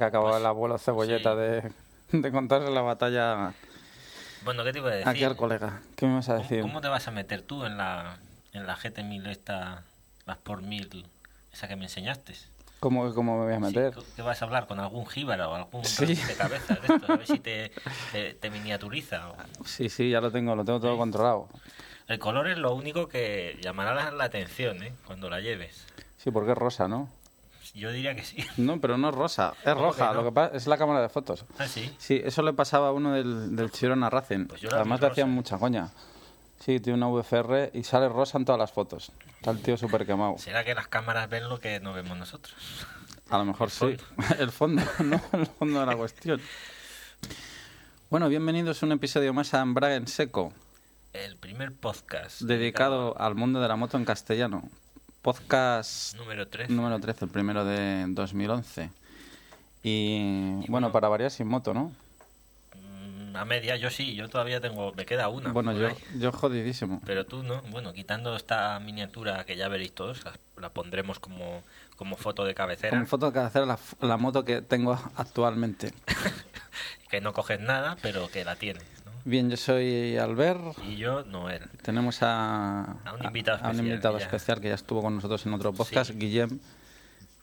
Que acabó pues, el abuelo cebolleta sí. de, de contarle la batalla Bueno, ¿qué te iba a decir? aquí al colega. ¿Qué me vas a ¿Cómo, decir? cómo te vas a meter tú en la, en la GT1000 esta, las por 1000, esa que me enseñaste? ¿Cómo, cómo me voy a Sí, meter? ¿Qué vas a hablar? ¿Con algún jíbaro o algún Sí. de cabeza de estos? A ver si te, te, te miniaturiza. o- Sí, sí, ya lo tengo, lo tengo todo Sí. controlado. El color es lo único que llamará la, la atención, ¿eh? Cuando la lleves. Sí, porque es rosa, ¿no? Yo diría que sí. No, pero no es rosa, es ¿Cómo roja. que no? Lo que pasa es la cámara de fotos. Ah, sí. Sí, eso le pasaba a uno del, del Chirona Racing. Pues Además le hacían mucha coña. Sí, tiene una VFR y sale rosa en todas las fotos. Está el tío súper quemado. ¿Será que las cámaras ven lo que no vemos nosotros? A lo mejor El sí. El fondo, ¿no? El fondo de la cuestión. Bueno, bienvenidos a un episodio más a Embrague en Seco, El primer podcast. dedicado al mundo de la moto en castellano. Podcast Número 3. número 13, el primero de 2011. Y bueno, para variar sin moto, ¿no? Mm, A media, yo sí, yo todavía tengo, me queda una. Bueno, yo, ahí. yo jodidísimo. Pero tú no, bueno, quitando esta miniatura que ya veréis todos, la, la pondremos como, como foto de cabecera, Con foto de hacer la, la moto que tengo actualmente. que no coges nada, pero que la tienes. Bien, yo soy Albert. Y yo, Noel. Tenemos a, A un invitado a un especial, invitado ya. especial que ya estuvo con nosotros en otro podcast, Sí. Guillem.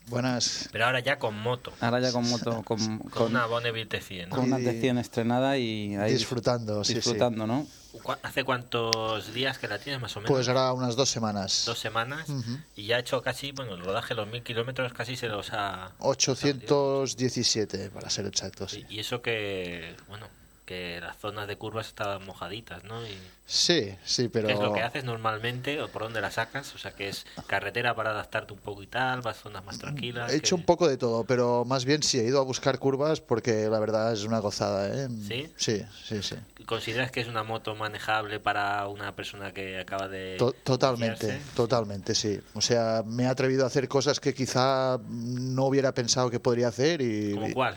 Buenas. Pero ahora ya con moto, Ahora ya con moto, con, con, con, una Bonneville T100. ¿no? con una Y- T100 estrenada y ahí Disfrutando, sí, sí. disfrutando, ¿no? ¿Cu- ¿Hace cuántos días que la tienes más o menos? Pues ahora unas dos semanas. Dos semanas. Ujú. Y ya ha hecho casi, bueno, el rodaje, los mil kilómetros casi se los ha... 817 para ser exactos. Y, y eso que, bueno, que las zonas de curvas estaban mojaditas, ¿no? Y, Sí, sí, pero ¿Qué es lo que haces normalmente o por dónde la sacas? O sea, que es carretera para adaptarte un poco y tal, vas a zonas más tranquilas. he hecho que- un poco de todo, pero más bien sí he ido a buscar curvas porque la verdad es una gozada, ¿eh? ¿Sí? Sí, sí, sí. ¿Consideras que es una moto manejable para una persona que acaba de... To- totalmente, totalmente, sí. O sea, me he atrevido a hacer cosas que quizá no hubiera pensado que podría hacer y ¿Como cuál?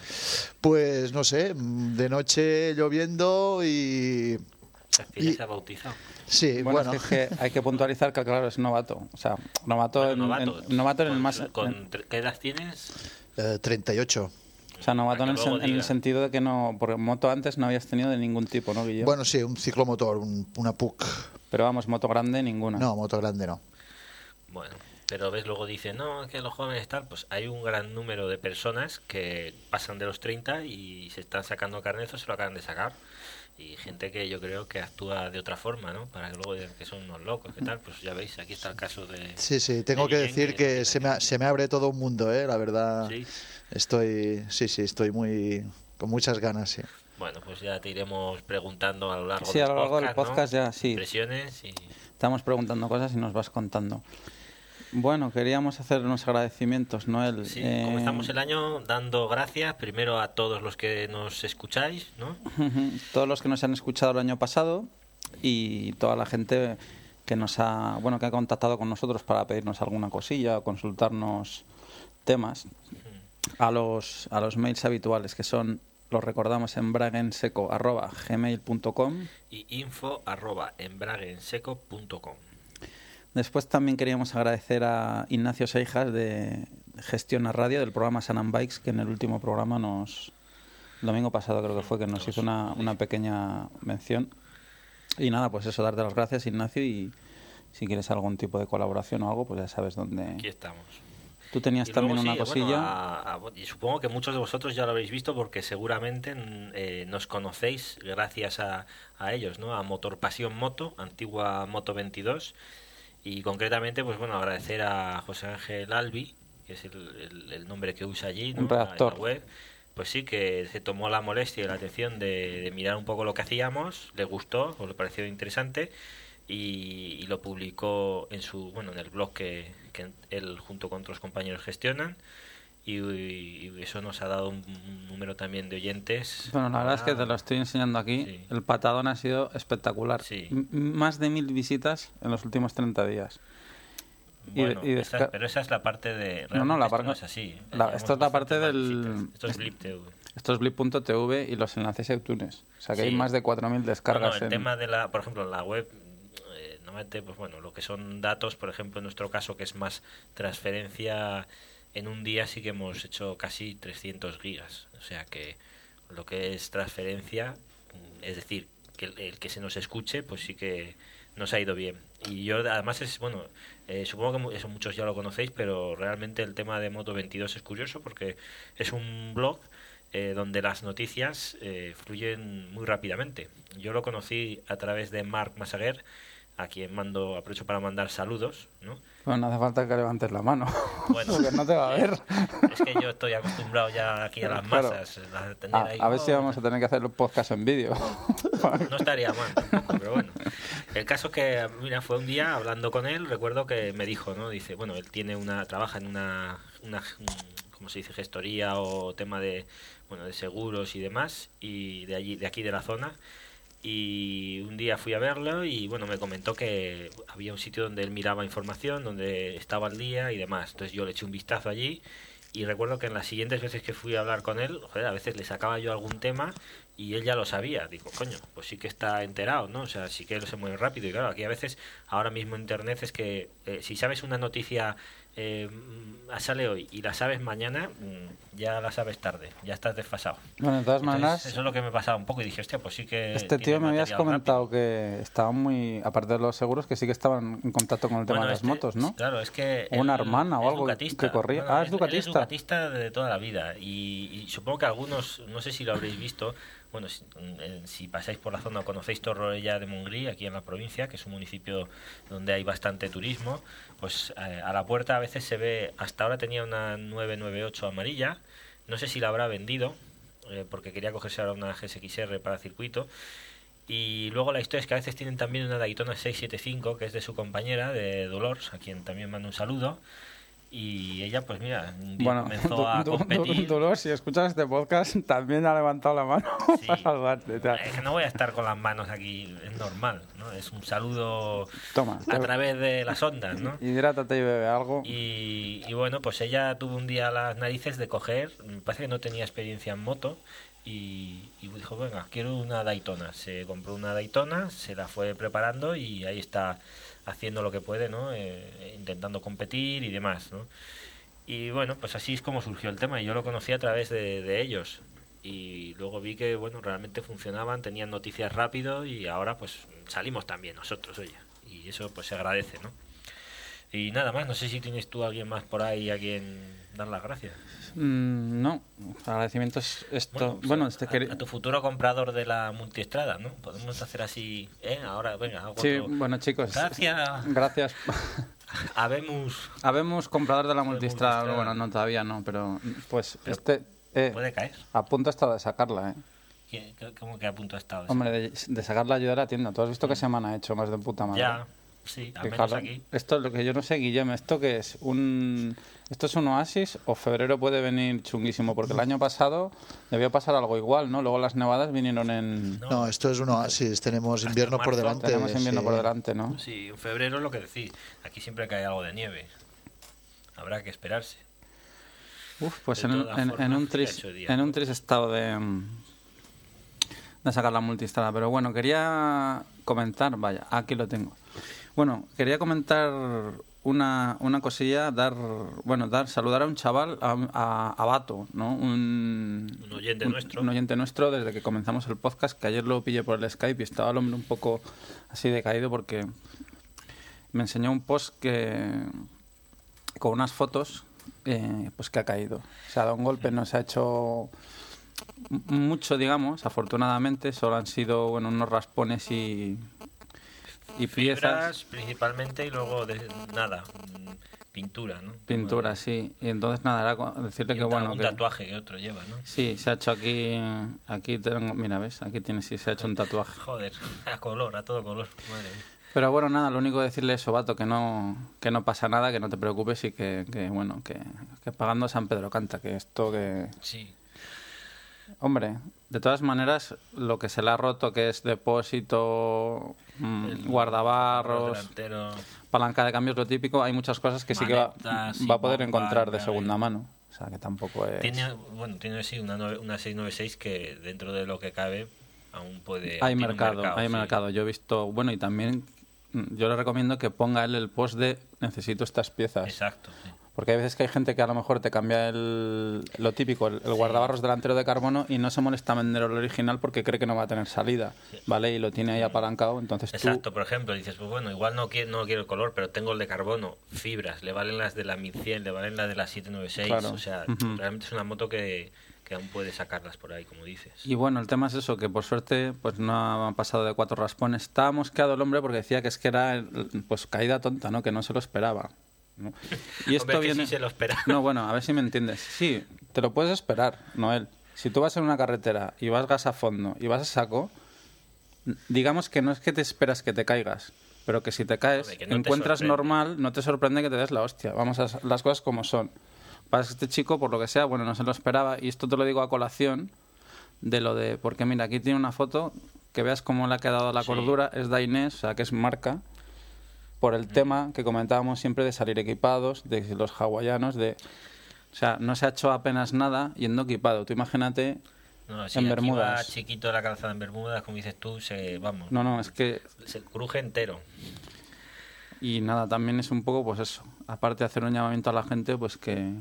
pues no sé, de noche lloviendo y Y- se ha bautizado. sí, Bueno, bueno, es que hay que puntualizar que, claro, es novato. O sea, novato, Bueno, en, novato. en- novato en el más... con- en- ¿Qué edad tienes? eh, 38. o sea, novato en el, en sentido de que no... Porque moto antes no habías tenido de ningún tipo, ¿no, Guillermo? Bueno, sí, un ciclomotor, un- una PUC. Pero vamos, moto grande ninguna. No, moto grande no. Bueno, pero ves, luego dicen, no, que los jóvenes tal, pues hay un gran número de personas que pasan de los 30 y se están sacando carnet o se lo acaban de sacar. Y gente que yo creo que actúa de otra forma, ¿no? Para que luego digan que son unos locos, ¿qué tal? Pues ya veis, aquí está el caso de... Sí, sí, tengo de que decir que se me, se me abre todo un mundo, ¿eh? La verdad. Sí. Estoy, sí, sí, estoy muy, con muchas ganas, sí. Bueno, pues ya te iremos preguntando a lo largo Sí, del a lo largo del podcast, ¿no? podcast ya, sí. Impresiones y... Estamos preguntando cosas y nos vas contando. Bueno, queríamos hacer unos agradecimientos, Noel. Sí, Eh, comenzamos el año dando gracias primero a todos los que nos escucháis, ¿no? Todos los que nos han escuchado el año pasado y toda la gente que nos ha, bueno, que ha contactado con nosotros para pedirnos alguna cosilla o consultarnos temas a los a los mails habituales que son los recordamos en bragenseco@gmail.com. Y info arroba embraguenseco.com. Después también queríamos agradecer a Ignacio Seijas de Gestión a Radio del programa San Bikes que en el último programa nos El domingo pasado creo que fue que nos hizo una, una pequeña mención. Y nada, pues eso, darte las gracias, Ignacio, y si quieres algún tipo de colaboración o algo, pues ya sabes dónde. Aquí estamos. Tú tenías Y también luego una sí, cosilla. bueno, a- a- y supongo que muchos de vosotros ya lo habréis visto porque seguramente eh, nos conocéis gracias a, a ellos, ¿no? A Motor Pasión Moto, antigua Moto 22. Y concretamente, pues bueno, agradecer a José Ángel Albi, que es el, el- el nombre que usa allí, ¿no? Un redactor. En la web. Pues sí, que se tomó la molestia y la atención de, de mirar un poco lo que hacíamos, le gustó, o le pareció interesante y, y lo publicó en su bueno en el blog que, que él junto con otros compañeros gestionan y, y eso nos ha dado un, un número también de oyentes Bueno, la verdad es que Ah, te lo estoy enseñando aquí. Sí. El patadón ha sido espectacular. Sí. Más de mil visitas en los últimos 30 días. y bueno, y esa- desca- pero esa es la parte de No, no, la parte- no es así la- Llevamos esto es la parte del- esto es Blip TV. Esto es blip.tv y los enlaces a iTunes. O sea que hay Sí. más de 4.000 descargas. El en- tema de la, por ejemplo, en la web, eh, normalmente, pues bueno, lo que son datos, por ejemplo, en nuestro caso, que es más transferencia, en un día sí que hemos hecho casi 300 gigas. O sea que lo que es transferencia, mm, es decir, que el, que se nos escuche, pues sí que nos ha ido bien. Y yo, además, es, bueno, eh, supongo que eso muchos ya lo conocéis, pero realmente el tema de Moto 22 es curioso porque es un blog eh, donde las noticias eh, fluyen muy rápidamente. Yo lo conocí a través de Mark Massaguer, a quien mando aprovecho para mandar saludos, ¿no? Bueno, no hace falta que levantes la mano. Bueno, porque no te va a ver. Es que yo estoy acostumbrado ya aquí a las Claro. masas. a tener A, ahí, a ver si vamos a tener que hacer el podcast en vídeo. No estaría mal, tampoco, pero bueno. El caso es que, mira, fue un día hablando con él, recuerdo que me dijo, ¿no? Dice, bueno, él tiene una, trabaja en una, una ¿cómo se dice? Gestoría o tema de, bueno, de seguros y demás, y de allí, de aquí de la zona. Y un día fui a verlo y bueno, me comentó que había un sitio donde él miraba información, donde estaba al día y demás. Entonces yo le eché un vistazo allí y recuerdo que en las siguientes veces que fui a hablar con él, joder, a veces le sacaba yo algún tema y él ya lo sabía. Digo, coño, pues sí que está enterado, ¿no? O sea, sí que lo se mueve rápido. Y claro, aquí a veces, ahora mismo en Internet es que eh, si sabes una noticia, eh, mm, sale hoy y la sabes mañana, mm, ya la sabes tarde, ya estás desfasado. Bueno, de todas Entonces, maneras, eso es lo que me pasaba un poco y dije, hostia, pues sí que... este tío me habías comentado rápido. que estaban muy, aparte de los seguros, que sí que estaban en contacto con el tema Bueno, de las este- motos, ¿no? Claro, es que. Una él hermana o algo ducatista. que corría. Ah, es él ducatista. es ducatista de toda la vida. Y, y supongo que algunos, no sé si lo habréis visto, bueno, si, eh, si pasáis por la zona o conocéis Torroella de Montgrí, aquí en la provincia, que es un municipio donde hay bastante turismo, pues eh, a la puerta a veces se ve, hasta ahora tenía una 998 amarilla, no sé si la habrá vendido, eh, porque quería cogerse ahora una GSXR para circuito. Y luego la historia es que a veces tienen también una Daytona 675, que es de su compañera, de Dolores, a quien también mando un saludo. Y ella, pues mira, un día Bueno, comenzó a competir. Dolor, si escuchas este podcast, también ha levantado la mano Sí. para salvarte. tal. Es que no voy a estar con las manos aquí, es normal, ¿no? Es un saludo Toma, a través de las ondas, ¿no? hidrátate y bebe algo. Y, y bueno, pues ella tuvo un día las narices de coger, me parece que no tenía experiencia en moto, y, y dijo, venga, quiero una Daytona. Se compró una Daytona, se la fue preparando y ahí está haciendo lo que puede, ¿no? Eh, intentando competir y demás, ¿no? Y bueno, pues así es como surgió el tema y yo lo conocí a través de, ellos. Y luego vi que, bueno, realmente funcionaban, tenían noticias rápido y ahora pues salimos también nosotros, oye. Y eso pues se agradece, ¿no? Y nada más, no sé si tienes tú a alguien más por ahí a quien dar las gracias. Mm, no, agradecimientos esto. Bueno, pues, este a, tu futuro comprador de la multiestrada, ¿no? Podemos hacer así, ¿eh? Ahora, venga, hago Sí, otro. bueno chicos, Gracias. gracias. Habemos... Habemos comprador de la multistrada, multistrada. bueno, no todavía no, pero pues Pero este eh, Puede caer. a punto está de sacarla, ¿eh? ¿Qué- qué- ¿Cómo que a punto ha estado? Hombre, de, de sacarla ayudar a la tienda. ¿Tú has visto qué semana ha hecho más de puta madre? Mm. ya, sí, al menos Fijaros, aquí. Esto es lo que yo no sé, Guillem, ¿esto qué es? ¿Un... ¿Esto es un oasis o febrero puede venir chunguísimo? Porque el año pasado debió pasar algo igual, ¿no? Luego las nevadas vinieron en... No, No, esto es un oasis. Tenemos invierno por delante. Tenemos invierno sí. por delante, ¿no? Sí, en febrero es lo que decís. Aquí siempre cae algo de nieve. Habrá que esperarse. Uf, pues en, en, en un tris, días. en un tris estado de, de sacar la multistrada. Pero bueno, quería comentar, vaya, aquí lo tengo. Bueno, quería comentar una, una cosilla, dar, bueno, dar, saludar a un chaval, a, a, a Bato, ¿no? Un, Un oyente nuestro. Un oyente nuestro desde que comenzamos el podcast, que ayer lo pillé por el Skype y estaba el hombre un poco así decaído porque me enseñó un post que con unas fotos eh, pues que ha caído. Se ha dado un golpe, no se ha hecho mucho, digamos, afortunadamente, solo han sido bueno, unos raspones y, y piezas. Principalmente y luego de, nada, pintura, ¿no? Pintura, sí. Y entonces nada, era decirle Y que un, bueno. un que- tatuaje que otro lleva, ¿no? Sí, se ha hecho aquí. Aquí tengo. Mira, ¿ves? Aquí tienes, sí, se ha hecho un tatuaje. Joder, a color, a todo color. Madre mía. Pero bueno, nada, lo único que decirle es, Vato, que no, que no pasa nada, que no te preocupes y que, que, bueno, que, que pagando San Pedro canta, que esto que... Sí, Hombre, de todas maneras, lo que se le ha roto, que es depósito, mm, el guardabarros, palanca de cambios, lo típico, hay muchas cosas que sí que va, a poder bomba, encontrar de segunda mano. O sea, que tampoco es... Tiene, bueno, tiene sí una, una 696 que dentro de lo que cabe aún puede... Hay mercado, hay sí. mercado. Yo he visto, bueno, y también mm, yo le recomiendo que ponga él el post de necesito estas piezas. Exacto, sí. Porque hay veces que hay gente que a lo mejor te cambia el, lo típico, el, el guardabarros delantero de carbono y no se molesta en vender el original porque cree que no va a tener salida, ¿vale? Y lo tiene ahí apalancado, entonces tú... Exacto, por ejemplo, dices, pues bueno, igual no quiero, no quiero el color, pero tengo el de carbono, fibras, le valen las de la 1100, le valen las de la 796, Claro. o sea, realmente es una moto que, que aún puede sacarlas por ahí, como dices. Y bueno, el tema es eso, que por suerte pues no ha pasado de cuatro raspones. Estaba mosqueado el hombre porque decía que es que era pues caída tonta, ¿no? Que no se lo esperaba. ¿No? Y esto Hombre, que viene... sí se lo espera. No, bueno, a ver si me entiendes. Sí, te lo puedes esperar, Noel. Si tú vas en una carretera y vas gas a fondo y vas a saco, digamos que no es que te esperas que te caigas, pero que si te caes, Hombre, no encuentras normal, no te sorprende que te des la hostia. Vamos a las cosas como son. Para este chico, por lo que sea, bueno, no se lo esperaba. Y esto te lo digo a colación de lo de. Porque mira, aquí tiene una foto que veas cómo le ha quedado la Sí. cordura. Es de Inés, o sea, que es marca. Por el tema que comentábamos siempre de salir equipados, de los hawaianos, de. O sea, no se ha hecho apenas nada yendo equipado. Tú imagínate. No, si en Bermudas. va chiquito la calzada en Bermudas, como dices tú, se, vamos, No, no, es que. se cruje entero. Y nada, también es un poco, pues eso. Aparte de hacer un llamamiento a la gente, pues que.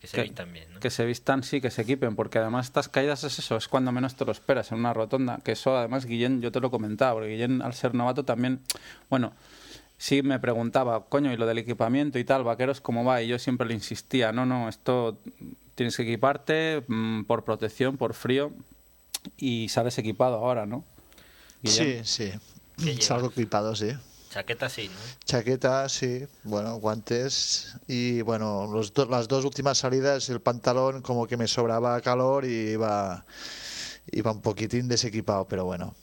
Que se que- vistan bien, ¿no? Que se vistan, sí, que se equipen, porque además estas caídas es eso, es cuando menos te lo esperas, en una rotonda. Que eso, además, Guillén, yo te lo comentaba, porque Guillén, al ser novato, también. Bueno, sí me preguntaba, coño, y lo del equipamiento y tal, vaqueros, ¿cómo va? Y yo siempre le insistía, no, no, esto tienes que equiparte mm, por protección, por frío, y sales equipado ahora, ¿no? Sí, ¿Qué sí. lleva? Salgo equipado, sí. Chaqueta sí, ¿no? Chaqueta, sí, bueno, guantes y bueno, los do- las dos últimas salidas el pantalón como que me sobraba calor y iba, iba un poquitín desequipado, pero bueno.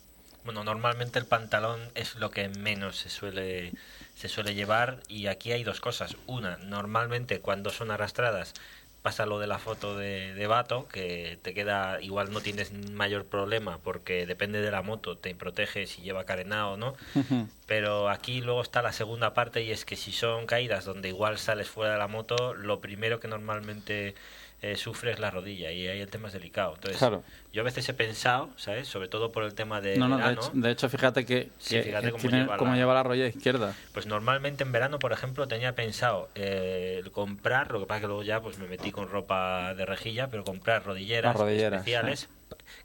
Bueno, normalmente el pantalón es lo que menos se suele se suele llevar y aquí hay dos cosas. Una, normalmente cuando son arrastradas pasa lo de la foto de, de Bato, que te queda, igual no tienes mayor problema porque depende de la moto, te protege si lleva carenado o no. Ujú. Pero aquí luego está la segunda parte y es que si son caídas donde igual sales fuera de la moto, lo primero que normalmente eh, sufre es la rodilla y ahí el tema es delicado. Entonces, Claro. yo a veces he pensado, ¿sabes? Sobre todo por el tema de No, no, de verano, hecho, de hecho, fíjate que, Sí, que fíjate cómo tiene- lleva cómo la- lleva la rodilla izquierda. Pues normalmente en verano, por ejemplo, tenía pensado eh, comprar, lo que pasa que luego ya pues me metí con ropa de rejilla, pero comprar rodilleras, rodilleras, especiales,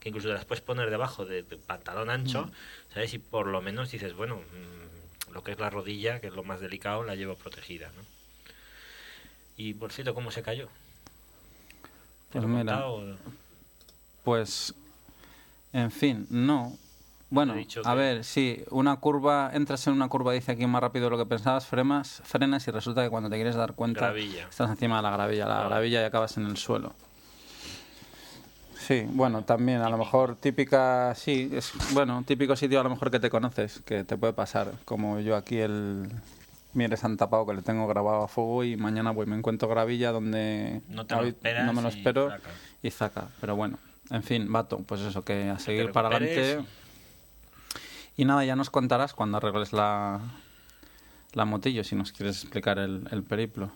que incluso te las puedes poner debajo de, de pantalón ancho, ¿sabes? Y por lo menos dices, bueno, mm, lo que es la rodilla, que es lo más delicado, la llevo protegida, ¿no? Y por cierto, ¿cómo se cayó? ¿Te Pues lo mira? Pues, en fin, no. Bueno, a que- ver, sí, una curva, entras en una curva, dice aquí más rápido de lo que pensabas, fremas, frenas y resulta que cuando te quieres dar cuenta Gravilla. estás encima de la gravilla, la gravilla y acabas en el suelo. Sí, bueno, también a lo mejor típica, sí, es bueno, típico sitio a lo mejor que te conoces, que te puede pasar, como yo aquí el Mieres Santa Pau que le tengo grabado a fuego y mañana pues me encuentro gravilla donde No te lo hoy esperas no me lo espero y zaca, pero bueno, en fin, vato, pues eso, que a seguir para adelante. Y nada, ya nos contarás cuando arregles la, la motillo, si nos quieres explicar el, el periplo.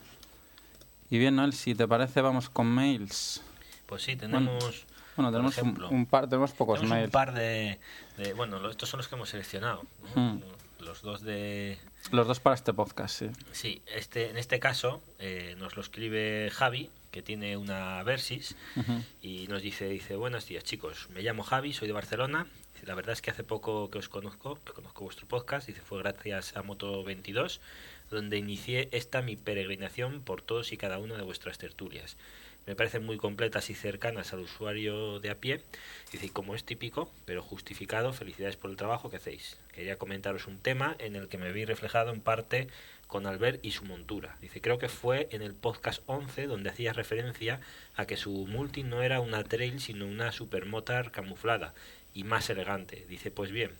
Y bien, Noel, si te parece, vamos con mails. Pues sí, tenemos... Bueno, tenemos un, ejemplo, un par, tenemos pocos Tenemos mails. un par de, de- bueno, estos son los que hemos seleccionado. ¿no? Hmm. Los dos de... Los dos para este podcast, sí. Sí, este, en este caso eh, nos lo escribe Javi, que tiene una Versys, Ujú. y nos dice, dice, buenos días chicos, me llamo Javi, soy de Barcelona. La verdad es que hace poco que os conozco, que conozco vuestro podcast, dice, fue gracias a Moto 22, donde inicié esta mi peregrinación por todos y cada una de vuestras tertulias. Me parecen muy completas y cercanas al usuario de a pie. Dice, como es típico, pero justificado, felicidades por el trabajo que hacéis. Quería comentaros un tema en el que me vi reflejado en parte con Albert y su montura. Dice, creo que fue en el podcast 11 donde hacía referencia a que su multi no era una trail sino una supermotar camuflada y más elegante. Dice, pues bien,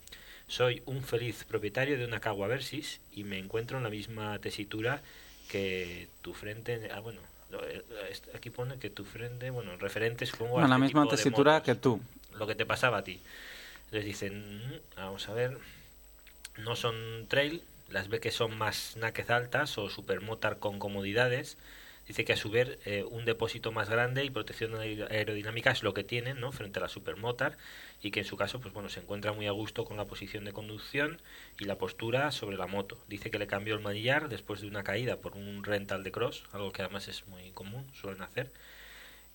soy un feliz propietario de una Cagua Versys y me encuentro en la misma tesitura que tu frente... Ah, bueno, aquí pone que tu frente, bueno, referente supongo a la misma tesitura que tú. lo que te pasaba a ti. Les dicen, "Mm, vamos a ver, no son trail, las ve que son más naked altas o supermotar con comodidades. Dice que a su vez eh, un depósito más grande y protección aer- aerodinámica es lo que tienen ¿no? frente a la supermotar y que en su caso pues bueno se encuentra muy a gusto con la posición de conducción y la postura sobre la moto. Dice que le cambió el manillar después de una caída por un rental de cross, algo que además es muy común, suelen hacer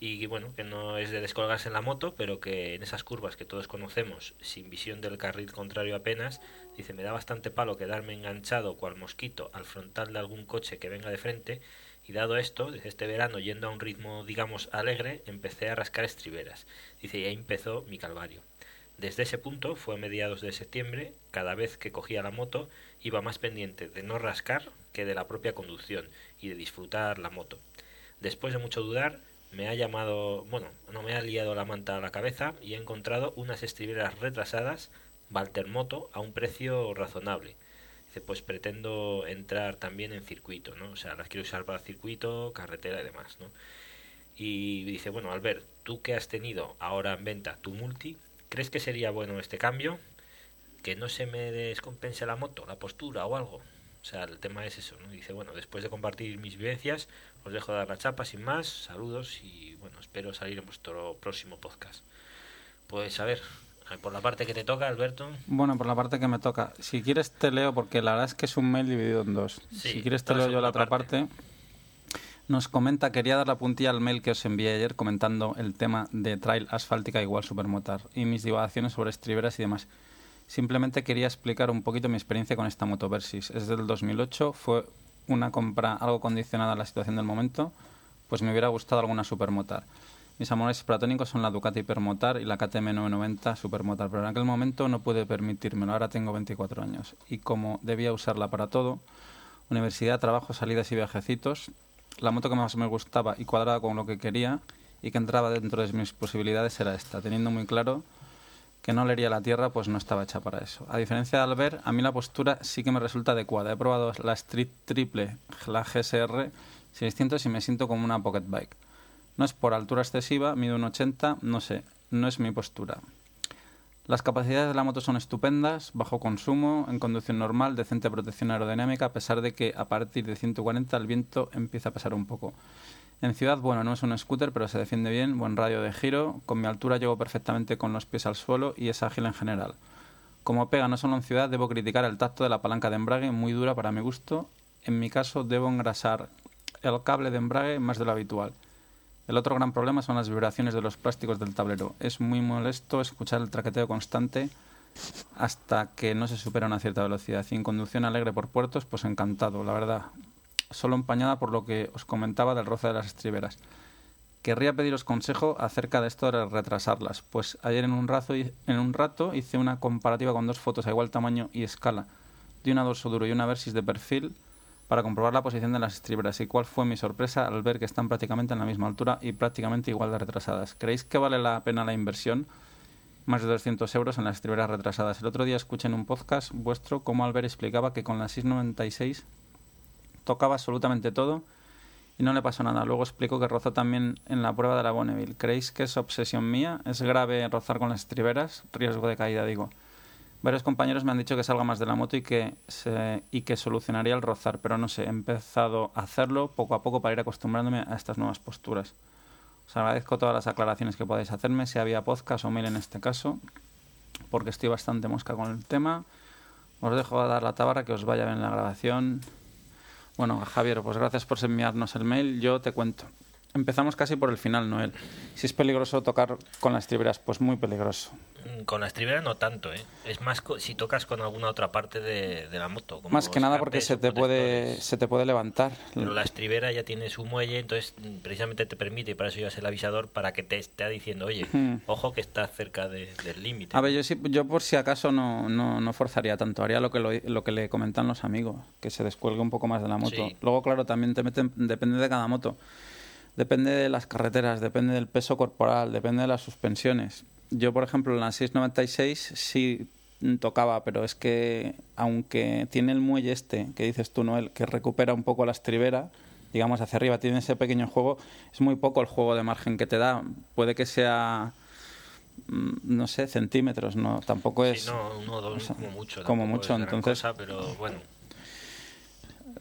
y bueno, que no es de descolgarse en la moto, pero que en esas curvas que todos conocemos, sin visión del carril contrario apenas, dice, me da bastante palo quedarme enganchado cual mosquito al frontal de algún coche que venga de frente, y dado esto, desde este verano, yendo a un ritmo, digamos, alegre, empecé a rascar estriberas. Dice, y ahí empezó mi calvario. Desde ese punto, fue a mediados de septiembre, cada vez que cogía la moto, iba más pendiente de no rascar que de la propia conducción y de disfrutar la moto. Después de mucho dudar, me ha llamado, bueno, no me ha liado la manta a la cabeza y he encontrado unas estriberas retrasadas Valtermoto a un precio razonable. Dice, pues pretendo entrar también en circuito, ¿no? O sea, las quiero usar para circuito, carretera y demás, ¿no? Y dice, bueno, Albert, tú que has tenido ahora en venta tu multi, ¿crees que sería bueno este cambio? Que no se me descompense la moto, la postura o algo. O sea, el tema es eso, ¿no? Dice, bueno, después de compartir mis vivencias, os dejo dar la chapa sin más, saludos y bueno, espero salir en vuestro próximo podcast. Pues a ver, por la parte que te toca, Alberto. Bueno, por la parte que me toca. Si quieres te leo, porque la verdad es que es un mail dividido en dos. Sí, si quieres te leo yo la otra parte. Nos comenta, quería dar la puntilla al mail que os envié ayer comentando el tema de trail asfáltica igual supermotar y mis divagaciones sobre estriberas y demás. Simplemente quería explicar un poquito mi experiencia con esta moto Versys. Es del 2008, fue una compra algo condicionada a la situación del momento, pues me hubiera gustado alguna supermotar. Mis amores platónicos son la Ducati Permotar y la KTM 990 Supermotar, pero en aquel momento no pude permitírmelo, ahora tengo 24 años. Y como debía usarla para todo, universidad, trabajo, salidas y viajecitos, la moto que más me gustaba y cuadraba con lo que quería y que entraba dentro de mis posibilidades era esta, teniendo muy claro que no leería la tierra, pues no estaba hecha para eso. A diferencia de Albert, a mí la postura sí que me resulta adecuada. He probado la Street Triple, la GSR 600 y me siento como una pocket bike. No es por altura excesiva, mido un 80, no sé, no es mi postura. Las capacidades de la moto son estupendas, bajo consumo, en conducción normal, decente protección aerodinámica, a pesar de que a partir de 140 el viento empieza a pesar un poco. En ciudad, bueno, no es un scooter, pero se defiende bien, buen radio de giro, con mi altura llego perfectamente con los pies al suelo y es ágil en general. Como pega no solo en ciudad, debo criticar el tacto de la palanca de embrague, muy dura para mi gusto. En mi caso, debo engrasar el cable de embrague más de lo habitual. El otro gran problema son las vibraciones de los plásticos del tablero. Es muy molesto escuchar el traqueteo constante hasta que no se supera una cierta velocidad. Y en conducción alegre por puertos, pues encantado, la verdad. Solo empañada por lo que os comentaba del roce de las estriberas. Querría pediros consejo acerca de esto de retrasarlas, pues ayer en un, rato, en un rato hice una comparativa con dos fotos a igual tamaño y escala de una dorso duro y una versis de perfil para comprobar la posición de las estriberas y cuál fue mi sorpresa al ver que están prácticamente en la misma altura y prácticamente igual de retrasadas. ¿Creéis que vale la pena la inversión? Más de 200 euros en las estriberas retrasadas. El otro día escuché en un podcast vuestro cómo Albert explicaba que con la 696 tocaba absolutamente todo y no le pasó nada. Luego explicó que rozó también en la prueba de la Bonneville. ¿Creéis que es obsesión mía? ¿Es grave rozar con las estriberas? Riesgo de caída, digo. Varios compañeros me han dicho que salga más de la moto y que, se, y que solucionaría el rozar, pero no sé, he empezado a hacerlo poco a poco para ir acostumbrándome a estas nuevas posturas. Os agradezco todas las aclaraciones que podáis hacerme, si había podcast o mail en este caso, porque estoy bastante mosca con el tema. Os dejo a dar la tabarra, que os vaya bien la grabación. Bueno, Javier, pues gracias por enviarnos el mail. Yo te cuento. Empezamos casi por el final, Noel. Si es peligroso tocar con las estriberas, pues muy peligroso. Mm, Con la estribera no tanto, ¿eh? Es más co- si tocas con alguna otra parte de, de la moto. como Más que nada porque se te puede se te puede levantar. Pero la estribera ya tiene su muelle, entonces mm, precisamente te permite, y para eso llevas el avisador, para que te esté diciendo, oye, Hmm. ojo que estás cerca de- del límite. A ver, yo por si acaso no, no, no forzaría tanto, haría lo que lo, lo que le comentan los amigos, que se descuelgue un poco más de la moto. Sí. Luego, claro, también te meten, depende de cada moto, depende de las carreteras, depende del peso corporal, depende de las suspensiones. Yo, por ejemplo, en la 696 sí tocaba, pero es que aunque tiene el muelle este, que dices tú, Noel, que recupera un poco la estribera, digamos hacia arriba, tiene ese pequeño juego, es muy poco el juego de margen que te da. Puede que sea mm, no sé, centímetros, no, tampoco es, Sí, no, uno o dos o sea, como mucho. como mucho, entonces- cosa, pero bueno.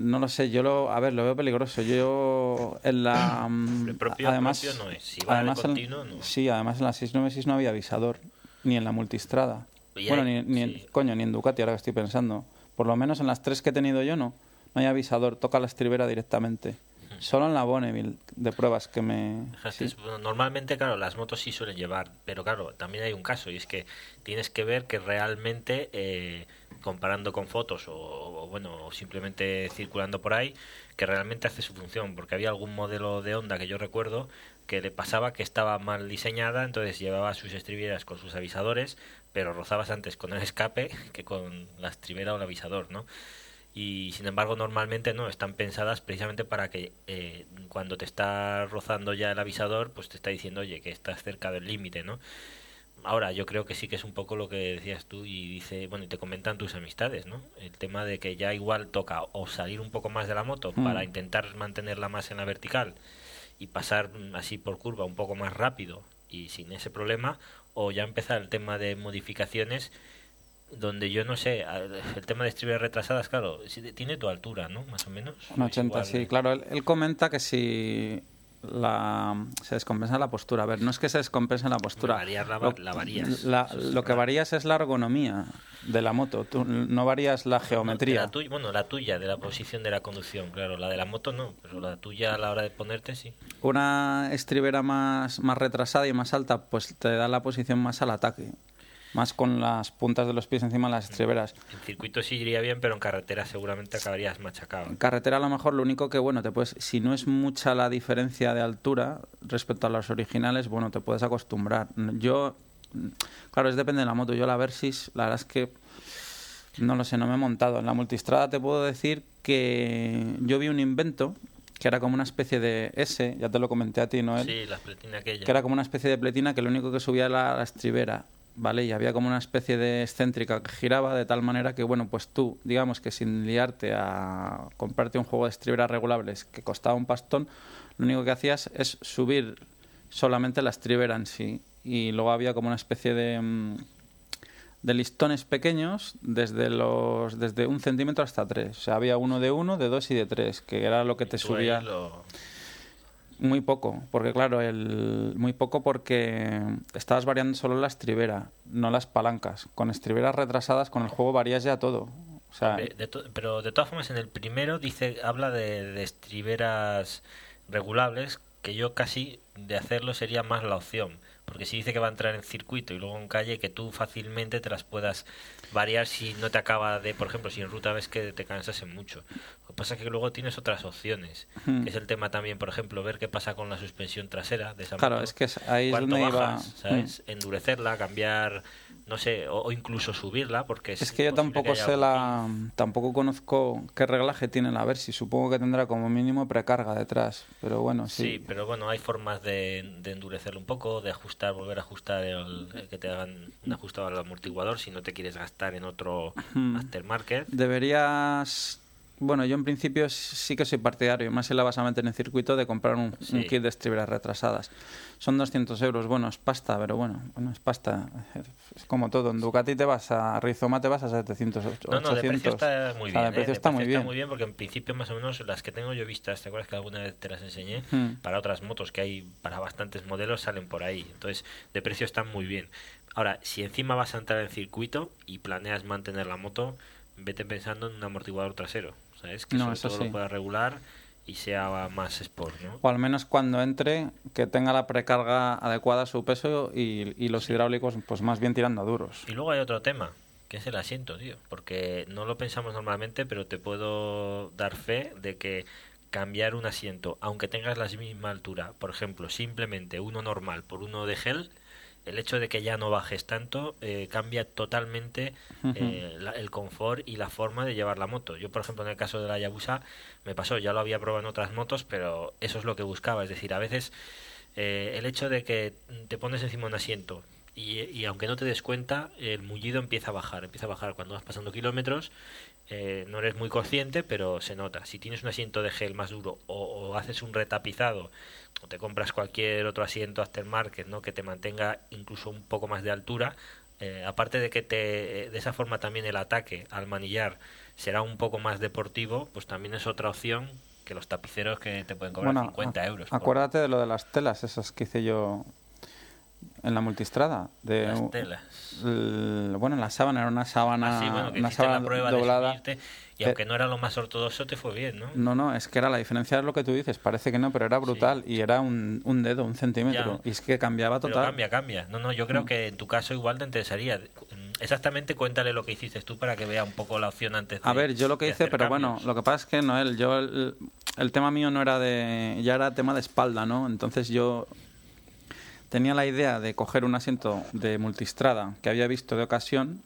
No lo sé, yo lo, a ver, lo veo peligroso. Yo en la, mm, El propio- además, propio no es. Si va de además continuo, no. sí, además en la 696 no había avisador, ni en la multistrada. Bueno, ni, ni en- coño, ni en Ducati, ahora que estoy pensando. Por lo menos en las tres que he tenido yo no, no hay avisador, toca la estribera directamente. Solo en la Bonneville de pruebas que me... Sí. normalmente, claro, las motos sí suelen llevar, pero claro, también hay un caso y es que tienes que ver que realmente, eh, comparando con fotos o, bueno, simplemente circulando por ahí, que realmente hace su función, porque había algún modelo de Honda que yo recuerdo que le pasaba que estaba mal diseñada, entonces llevaba sus estriberas con sus avisadores, pero rozabas antes con el escape que con la estribera o el avisador, ¿no? y sin embargo normalmente no están pensadas precisamente para que eh, cuando te está rozando ya el avisador pues te está diciendo oye que estás cerca del límite no ahora yo creo que sí que es un poco lo que decías tú y dice bueno y te comentan tus amistades no el tema de que ya igual toca o salir un poco más de la moto Mm. para intentar mantenerla más en la vertical y pasar así por curva un poco más rápido y sin ese problema o ya empezar el tema de modificaciones donde yo no sé, el tema de estriberas retrasadas, claro, tiene tu altura, ¿no? Más o menos. Un Es 80, igual, sí, claro. Él, él comenta que si la, se descompensa la postura. A ver, no es que se descompense la postura. La- Lo- la varías. la- lo que varías es la ergonomía de la moto. Tú no varías la geometría. la tuya- bueno, la tuya, de la posición de la conducción, claro. La de la moto no, pero la tuya a la hora de ponerte sí. Una estribera más, más retrasada y más alta, pues te da la posición más al ataque. Más con las puntas de los pies encima de las estriberas. En circuito sí iría bien, pero en carretera seguramente acabarías machacado. En carretera a lo mejor lo único que, bueno, te puedes, si no es mucha la diferencia de altura respecto a los originales, bueno, te puedes acostumbrar. Yo, claro, es depende de la moto. Yo la Versys, la verdad es que no lo sé, no me he montado. En la multistrada te puedo decir que yo vi un invento que era como una especie de S, ya te lo comenté a ti, Noel, Sí, la pletina aquella. que era como una especie de pletina que lo único que subía era la estribera, ¿vale? Y había como una especie de excéntrica que giraba de tal manera que, bueno, pues tú, digamos que sin liarte a comprarte un juego de estriberas regulables que costaba un pastón, lo único que hacías es subir solamente la estribera en sí. Y luego había como una especie de, mm, de listones pequeños desde los desde un centímetro hasta tres. O sea, había uno de uno, de dos y de tres, que era lo que te subía. lo- Muy poco, porque claro, el, muy poco porque estabas variando solo la estribera, no las palancas. Con estriberas retrasadas, con el juego varías ya todo. O sea, de to- pero de todas formas en el primero dice habla de, de estriberas regulables que yo casi de hacerlo sería más la opción porque si dice que va a entrar en circuito y luego en calle que tú fácilmente te las puedas variar si no te acaba de por ejemplo si en ruta ves que te cansasen mucho lo que pasa es que luego tienes otras opciones Hmm. que es el tema también por ejemplo ver qué pasa con la suspensión trasera de esa claro, moto. es que ahí es donde iba. bajas, ¿sabes? endurecerla cambiar no sé o, o incluso subirla porque es, Es que yo tampoco sé la. Tampoco conozco qué reglaje tiene la Versi. Supongo que tendrá como mínimo precarga detrás. Pero bueno, Sí, sí. pero bueno, hay formas de, de endurecerlo un poco, de ajustar, volver a ajustar, el, el que te hagan un ajustado al amortiguador si no te quieres gastar en otro aftermarket. Deberías. Bueno, yo en principio sí que soy partidario, más si la vas a meter en circuito, de comprar un, kit de estriberas retrasadas. Son 200 euros, bueno, es pasta, pero bueno, bueno es pasta. Es como todo, en Ducati te vas a Rizoma, te vas a 700, 800. No, no, de precio está muy O sea, bien. de precio ¿eh? está muy bien. muy bien porque en principio más o menos las que tengo yo vistas, ¿te acuerdas que alguna vez te las enseñé? Hmm. Para otras motos que hay para bastantes modelos salen por ahí. Entonces, de precio están muy bien. Ahora, si encima vas a entrar en circuito y planeas mantener la moto, vete pensando en un amortiguador trasero, ¿sabes? Que No, eso todo sí. lo pueda regular y sea más sport, ¿no? O al menos cuando entre, que tenga la precarga adecuada a su peso y, y los hidráulicos, pues más bien tirando a duros. Y luego hay otro tema, que es el asiento, tío. Porque no lo pensamos normalmente, pero te puedo dar fe de que cambiar un asiento, aunque tengas la misma altura, por ejemplo, simplemente uno normal por uno de gel, el hecho de que ya no bajes tanto eh, cambia totalmente eh, la- el confort y la forma de llevar la moto. Yo, por ejemplo, en el caso de la Yabusa, me pasó, ya lo había probado en otras motos, pero eso es lo que buscaba. Es decir, a veces eh, el hecho de que te pones encima un asiento y, y aunque no te des cuenta, el mullido empieza a bajar, empieza a bajar cuando vas pasando kilómetros. eh, no eres muy consciente, pero se nota. Si tienes un asiento de gel más duro o, o haces un retapizado o te compras cualquier otro asiento aftermarket, ¿no? Que te mantenga incluso un poco más de altura. eh, aparte de que te, de esa forma también el ataque al manillar será un poco más deportivo, pues también es otra opción que los tapiceros que te pueden cobrar 50 ac- euros. por- Acuérdate de lo de las telas, esas que hice yo en la multistrada. De, Las telas. bueno, la sábana era una sábana, Ah, sí, bueno, que una la sábana prueba de doblada. subirte y Eh, aunque no era lo más ortodoxo, te fue bien, ¿no? No, no, es que era la diferencia de lo que tú dices. Parece que no, pero era brutal. Y era un, un dedo, un centímetro. Ya. Y es que cambiaba Pero total. cambia, cambia. No, no, yo creo que en tu caso igual te interesaría. Mm, Exactamente, cuéntale lo que hiciste tú para que vea un poco la opción antes de A ver, yo lo que de hice, pero bueno, lo que pasa es que Noel, yo el, el tema mío no era de, ya era tema de espalda, ¿no? Entonces yo tenía la idea de coger un asiento de multistrada que había visto de ocasión,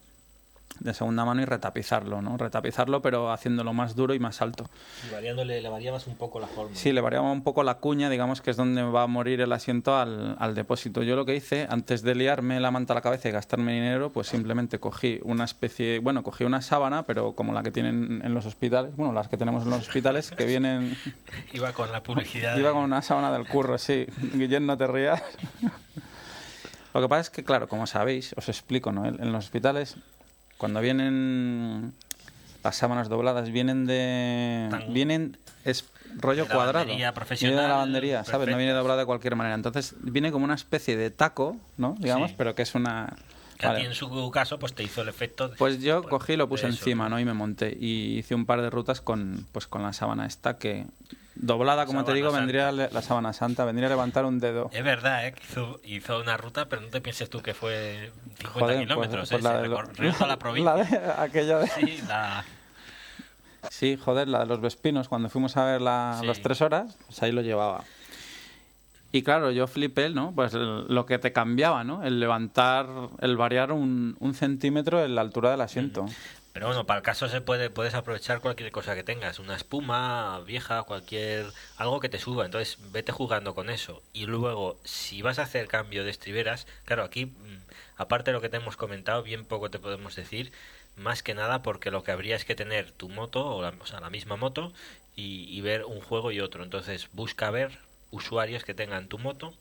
de segunda mano y retapizarlo, ¿no? Retapizarlo, pero haciéndolo más duro y más alto. Y variándole, le variabas un poco la forma. Sí, le variaba un poco la cuña, digamos que es donde va a morir el asiento al, al depósito. Yo lo que hice, antes de liarme la manta a la cabeza y gastarme dinero, pues simplemente cogí una especie, bueno, cogí una sábana, pero como la que tienen en los hospitales, bueno, las que tenemos en los hospitales, que vienen... Iba con la publicidad. Iba con una sábana del curro, sí. Guillén, no te rías. Lo que pasa es que, claro, como sabéis, os explico, ¿no? En los hospitales, cuando vienen las sábanas dobladas, vienen de... Tan- Vienen... Es rollo De cuadrado. Viene de lavandería, ¿sabes? No viene doblado de cualquier manera. Entonces, viene como una especie de taco, ¿no? Digamos, Sí. pero que es una... Que a ti en su caso pues te hizo el efecto. de- Pues yo pues, cogí y lo puse encima, ¿no? Y me monté. Y hice un par de rutas con, pues, con la sábana esta que... Doblada, como te digo, santa. vendría la sábana santa, vendría a levantar un dedo. Es verdad, ¿eh? Hizo, hizo una ruta, pero no te pienses tú que fue 50 Joder, pues- kilómetros. pues ¿eh? la de provincia. la de- aquella de- Sí, la... Sí, joder, la de los Vespinos, cuando fuimos a ver la, Sí. las tres horas, pues ahí lo llevaba. Y claro, yo flipé, ¿no? Pues el- lo que te cambiaba, ¿no? El levantar, el variar un, un centímetro en la altura del asiento. Pero bueno, para el caso se puede puedes aprovechar cualquier cosa que tengas, una espuma vieja, cualquier algo que te suba, entonces vete jugando con eso. Y luego, si vas a hacer cambio de estriberas, claro, aquí mm, aparte de lo que te hemos comentado, bien poco te podemos decir, más que nada porque lo que habría es que tener tu moto o, la, o sea, la misma moto y, ver un juego y otro. Entonces, busca ver usuarios que tengan tu moto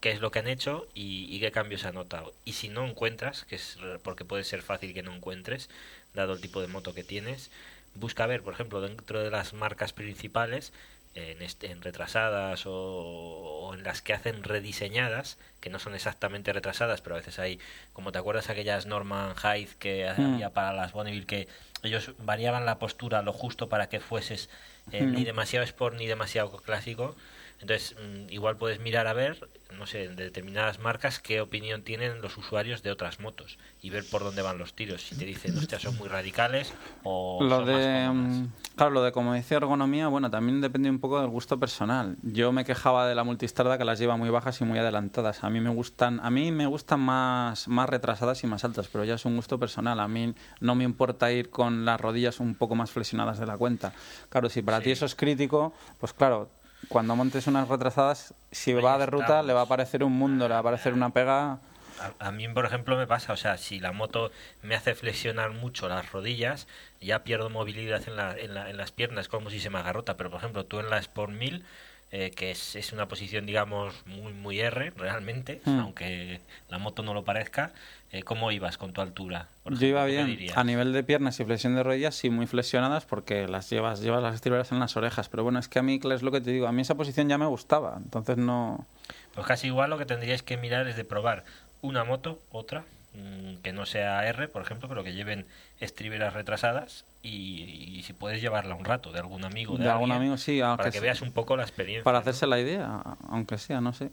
qué es lo que han hecho y, y qué cambios han notado. Y si no encuentras, que es porque puede ser fácil que no encuentres, dado el tipo de moto que tienes, busca ver, por ejemplo, dentro de las marcas principales, en, este, en retrasadas o, o en las que hacen rediseñadas, que no son exactamente retrasadas, pero a veces hay, como te acuerdas, aquellas Norman Hyde que Mm. había para las Bonneville, que ellos variaban la postura lo justo para que fueses eh, Mm. ni demasiado sport ni demasiado clásico. Entonces, mm, igual puedes mirar a ver, no sé, de determinadas marcas, qué opinión tienen los usuarios de otras motos y ver por dónde van los tiros. Si te dicen, hostia, son muy radicales o Lo son de, mm, claro, lo de como dice ergonomía, bueno, también depende un poco del gusto personal. Yo me quejaba de la multistrada que las lleva muy bajas y muy adelantadas. A mí me gustan, a mí me gustan más, más retrasadas y más altas, pero ya es un gusto personal. A mí no me importa ir con las rodillas un poco más flexionadas de la cuenta. Claro, si para ti eso es crítico, pues claro, cuando montes unas retrasadas, si Ahí va de ruta, estamos. le va a parecer un mundo, le va a parecer una pega. A, a mí, por ejemplo, me pasa, o sea, si la moto me hace flexionar mucho las rodillas, ya pierdo movilidad en, la, en, la- en las piernas, como si se me agarrota. Pero, por ejemplo, tú en la Sport 1000, eh, que es, es una posición, digamos, muy, muy R, realmente, Mm. aunque la moto no lo parezca, eh, ¿cómo ibas con tu altura? Por Yo iba ejemplo, ¿tú qué bien. A nivel de piernas y flexión de rodillas, sí, muy flexionadas porque las llevas, llevas las estriberas en las orejas. Pero bueno, es que a mí, es lo que te digo, a mí esa posición ya me gustaba. Entonces no. Pues casi igual lo que tendríais que mirar es de probar una moto, otra, mm, que no sea R, por ejemplo, pero que lleven estriberas retrasadas y, si puedes llevarla un rato de algún amigo. De, algún amigo, sí. Para que veas un poco la experiencia. Para hacerse la idea, aunque sea, no sé.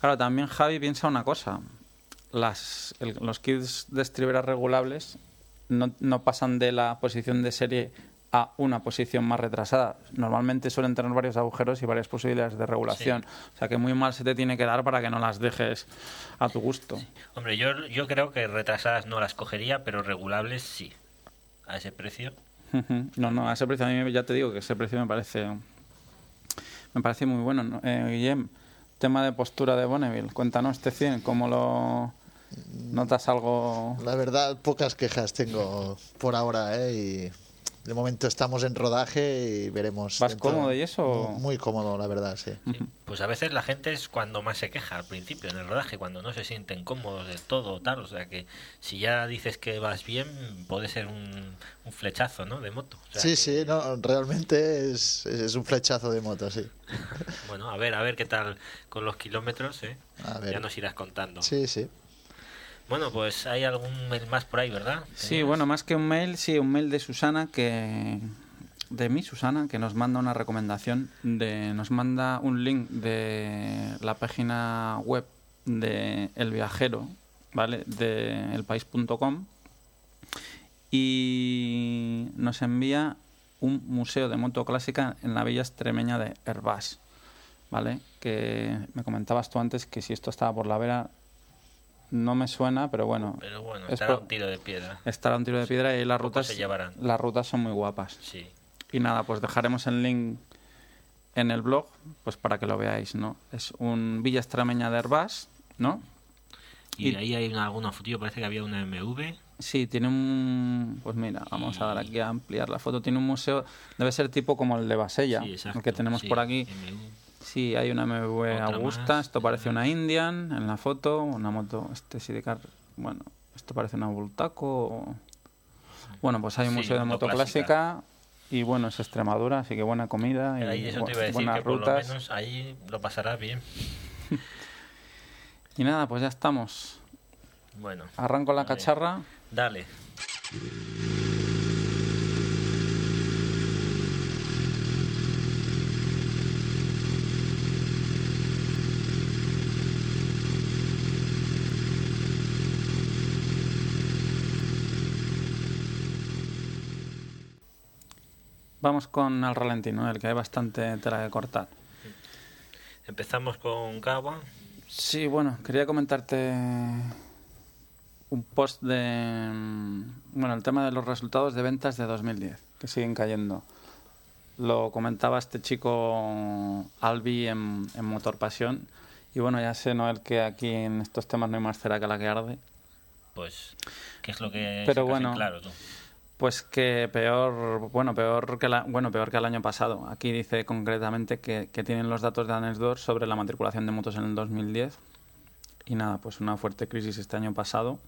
Claro, también Javi piensa una cosa. Las, los kits de estriberas regulables no, no pasan de la posición de serie a una posición más retrasada. Normalmente suelen tener varios agujeros y varias posibilidades de regulación. O sea que muy mal se te tiene que dar para que no las dejes a tu gusto. Hombre, yo, yo creo que retrasadas no las cogería, pero regulables sí. A ese precio. no, no, a ese precio a mí ya te digo que ese precio me parece me parece muy bueno. Eh, Guillem, tema de postura de Bonneville. Cuéntanos este 100, ¿cómo lo notas algo? La verdad, pocas quejas tengo por ahora, ¿eh? Y de momento estamos en rodaje y veremos. ¿Vas cómodo y eso? Muy, cómodo, la verdad, sí. Pues a veces la gente es cuando más se queja al principio, en el rodaje, cuando no se sienten cómodos del todo, tal. O sea que si ya dices que vas bien, puede ser un, flechazo, ¿no? De moto. sí, sí, no, realmente es, es, un flechazo de moto, sí. bueno, a ver, a ver qué tal con los kilómetros, ¿eh? Ya nos irás contando. Sí, sí. Bueno, pues hay algún mail más por ahí, ¿verdad? Sí, bueno, más que un mail, sí, un mail de Susana que de mí, Susana, que nos manda una recomendación, de, nos manda un link de la página web de El Viajero, ¿vale? De elpaís.com y nos envía un museo de moto clásica en la villa extremeña de Herbás, ¿vale? Que me comentabas tú antes que si esto estaba por la vera, no me suena, pero bueno. Pero bueno, estará un tiro de piedra. Estará un tiro de piedra y las rutas, las rutas son muy guapas. Sí. Y nada, pues dejaremos el link en el blog, pues para que lo veáis, ¿no? Es un Villa Extremeña de Herbás, ¿no? Y, ahí hay una, alguna foto, parece que había una MV. Sí, tiene un... Pues mira, vamos a dar aquí a ampliar la foto. Tiene un museo, debe ser tipo como el de Basella, el que tenemos por aquí. Sí, hay una MW Augusta, esto parece una Indian en la foto, una moto, este Sidecar, bueno, esto parece una Bultaco. Bueno, pues hay un museo de moto clásica. y bueno, es Extremadura, así que buena comida y buenas rutas. ahí lo pasarás bien. y nada, pues ya estamos. Bueno. Arranco la cacharra. Dale. Vamos con el ralentino, el que hay bastante tela que cortar. Empezamos con Kawa. Sí, bueno, quería comentarte un post de. Mm, bueno, el tema de los resultados de ventas de 2010, que siguen cayendo. Lo comentaba este chico Albi en, en Motor Pasión. Y bueno, ya sé, Noel, que aquí en estos temas no hay más cera que la que arde. Pues, ¿qué es lo que Pero bueno, claro tú? Pues que peor, bueno, peor que la, bueno, peor que el año pasado. Aquí dice concretamente que, tienen los datos de Anesdor sobre la matriculación de motos en el 2010. Y nada, pues una fuerte crisis este año pasado,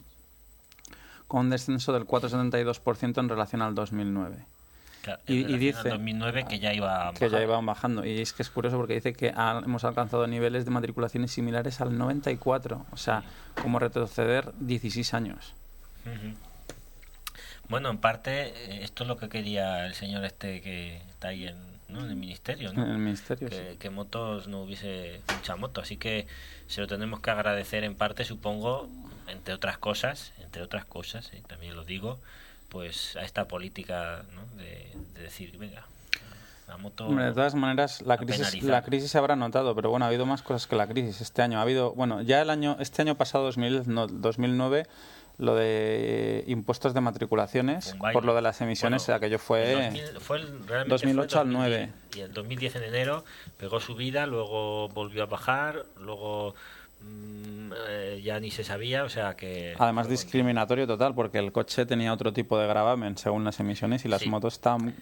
con un descenso del 4,72% en relación al 2009. y, dice 2009 que ya iba que ya iban bajando y es que es curioso porque dice que hemos alcanzado niveles de matriculaciones similares al 94 o sea como retroceder 16 años bueno, en parte, eh, esto es lo que quería el señor este que está ahí en, el ministerio, ¿no? En el ministerio, que, que motos no hubiese mucha moto. Así que se lo tenemos que agradecer en parte, supongo, entre otras cosas, entre otras cosas, y también lo digo, pues a esta política ¿no? de, decir, venga, la moto... de todas maneras, la crisis, la crisis se habrá notado, pero bueno, ha habido más cosas que la crisis este año. Ha habido, bueno, ya el año, este año pasado, 2000, no, 2009 lo de impuestos de matriculaciones por lo de las emisiones, bueno, aquello fue, fue el, 2008 al 9. Y el 2010 en enero pegó su vida, luego volvió a bajar, luego mm, eh, ya ni se sabía, o sea que... Además discriminatorio total, porque el coche tenía otro tipo de gravamen según las emisiones y las motos están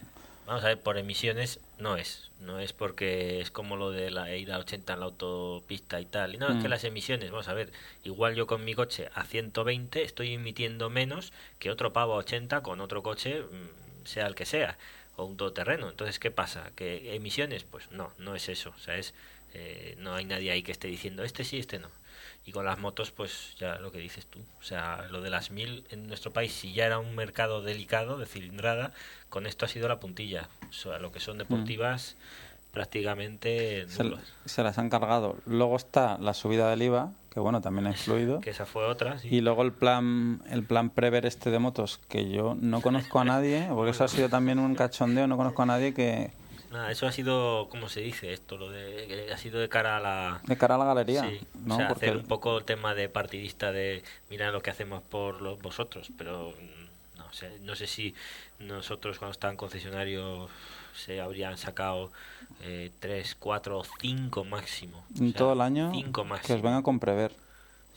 Vamos a ver, por emisiones no es. No es porque es como lo de la ir a 80 en la autopista y tal. Y no, es que mm. las emisiones, vamos a ver, igual yo con mi coche a 120 estoy emitiendo menos que otro pavo a 80 con otro coche, mm, sea el que sea, o un todoterreno. Entonces, ¿qué pasa? ¿Que emisiones? Pues no, no es eso. O sea, es, eh, no hay nadie ahí que esté diciendo este sí, este no. Y con las motos, pues ya lo que dices tú. O sea, lo de las mil en nuestro país, si ya era un mercado delicado de cilindrada, con esto ha sido la puntilla. O sea, lo que son deportivas, prácticamente Se, se las han cargado. Luego está la subida del IVA, que bueno, también ha influido. Que esa fue otra, sí. Y luego el plan el plan prever este de motos, que yo no conozco a nadie, porque eso ha sido también un cachondeo, no conozco a nadie que Eso ha sido, ¿cómo se dice esto? Lo de, que ha sido de cara a la... de cara a la galería, Sí, ¿no? o sea, Porque hacer un poco el tema de partidista de mira lo que hacemos por los, vosotros, pero mm, no sé, no sé si nosotros cuando estaban concesionarios se habrían sacado eh, tres, cuatro o cinco máximo. O en sea, todo el año Cinco que máximo. os venga con prever.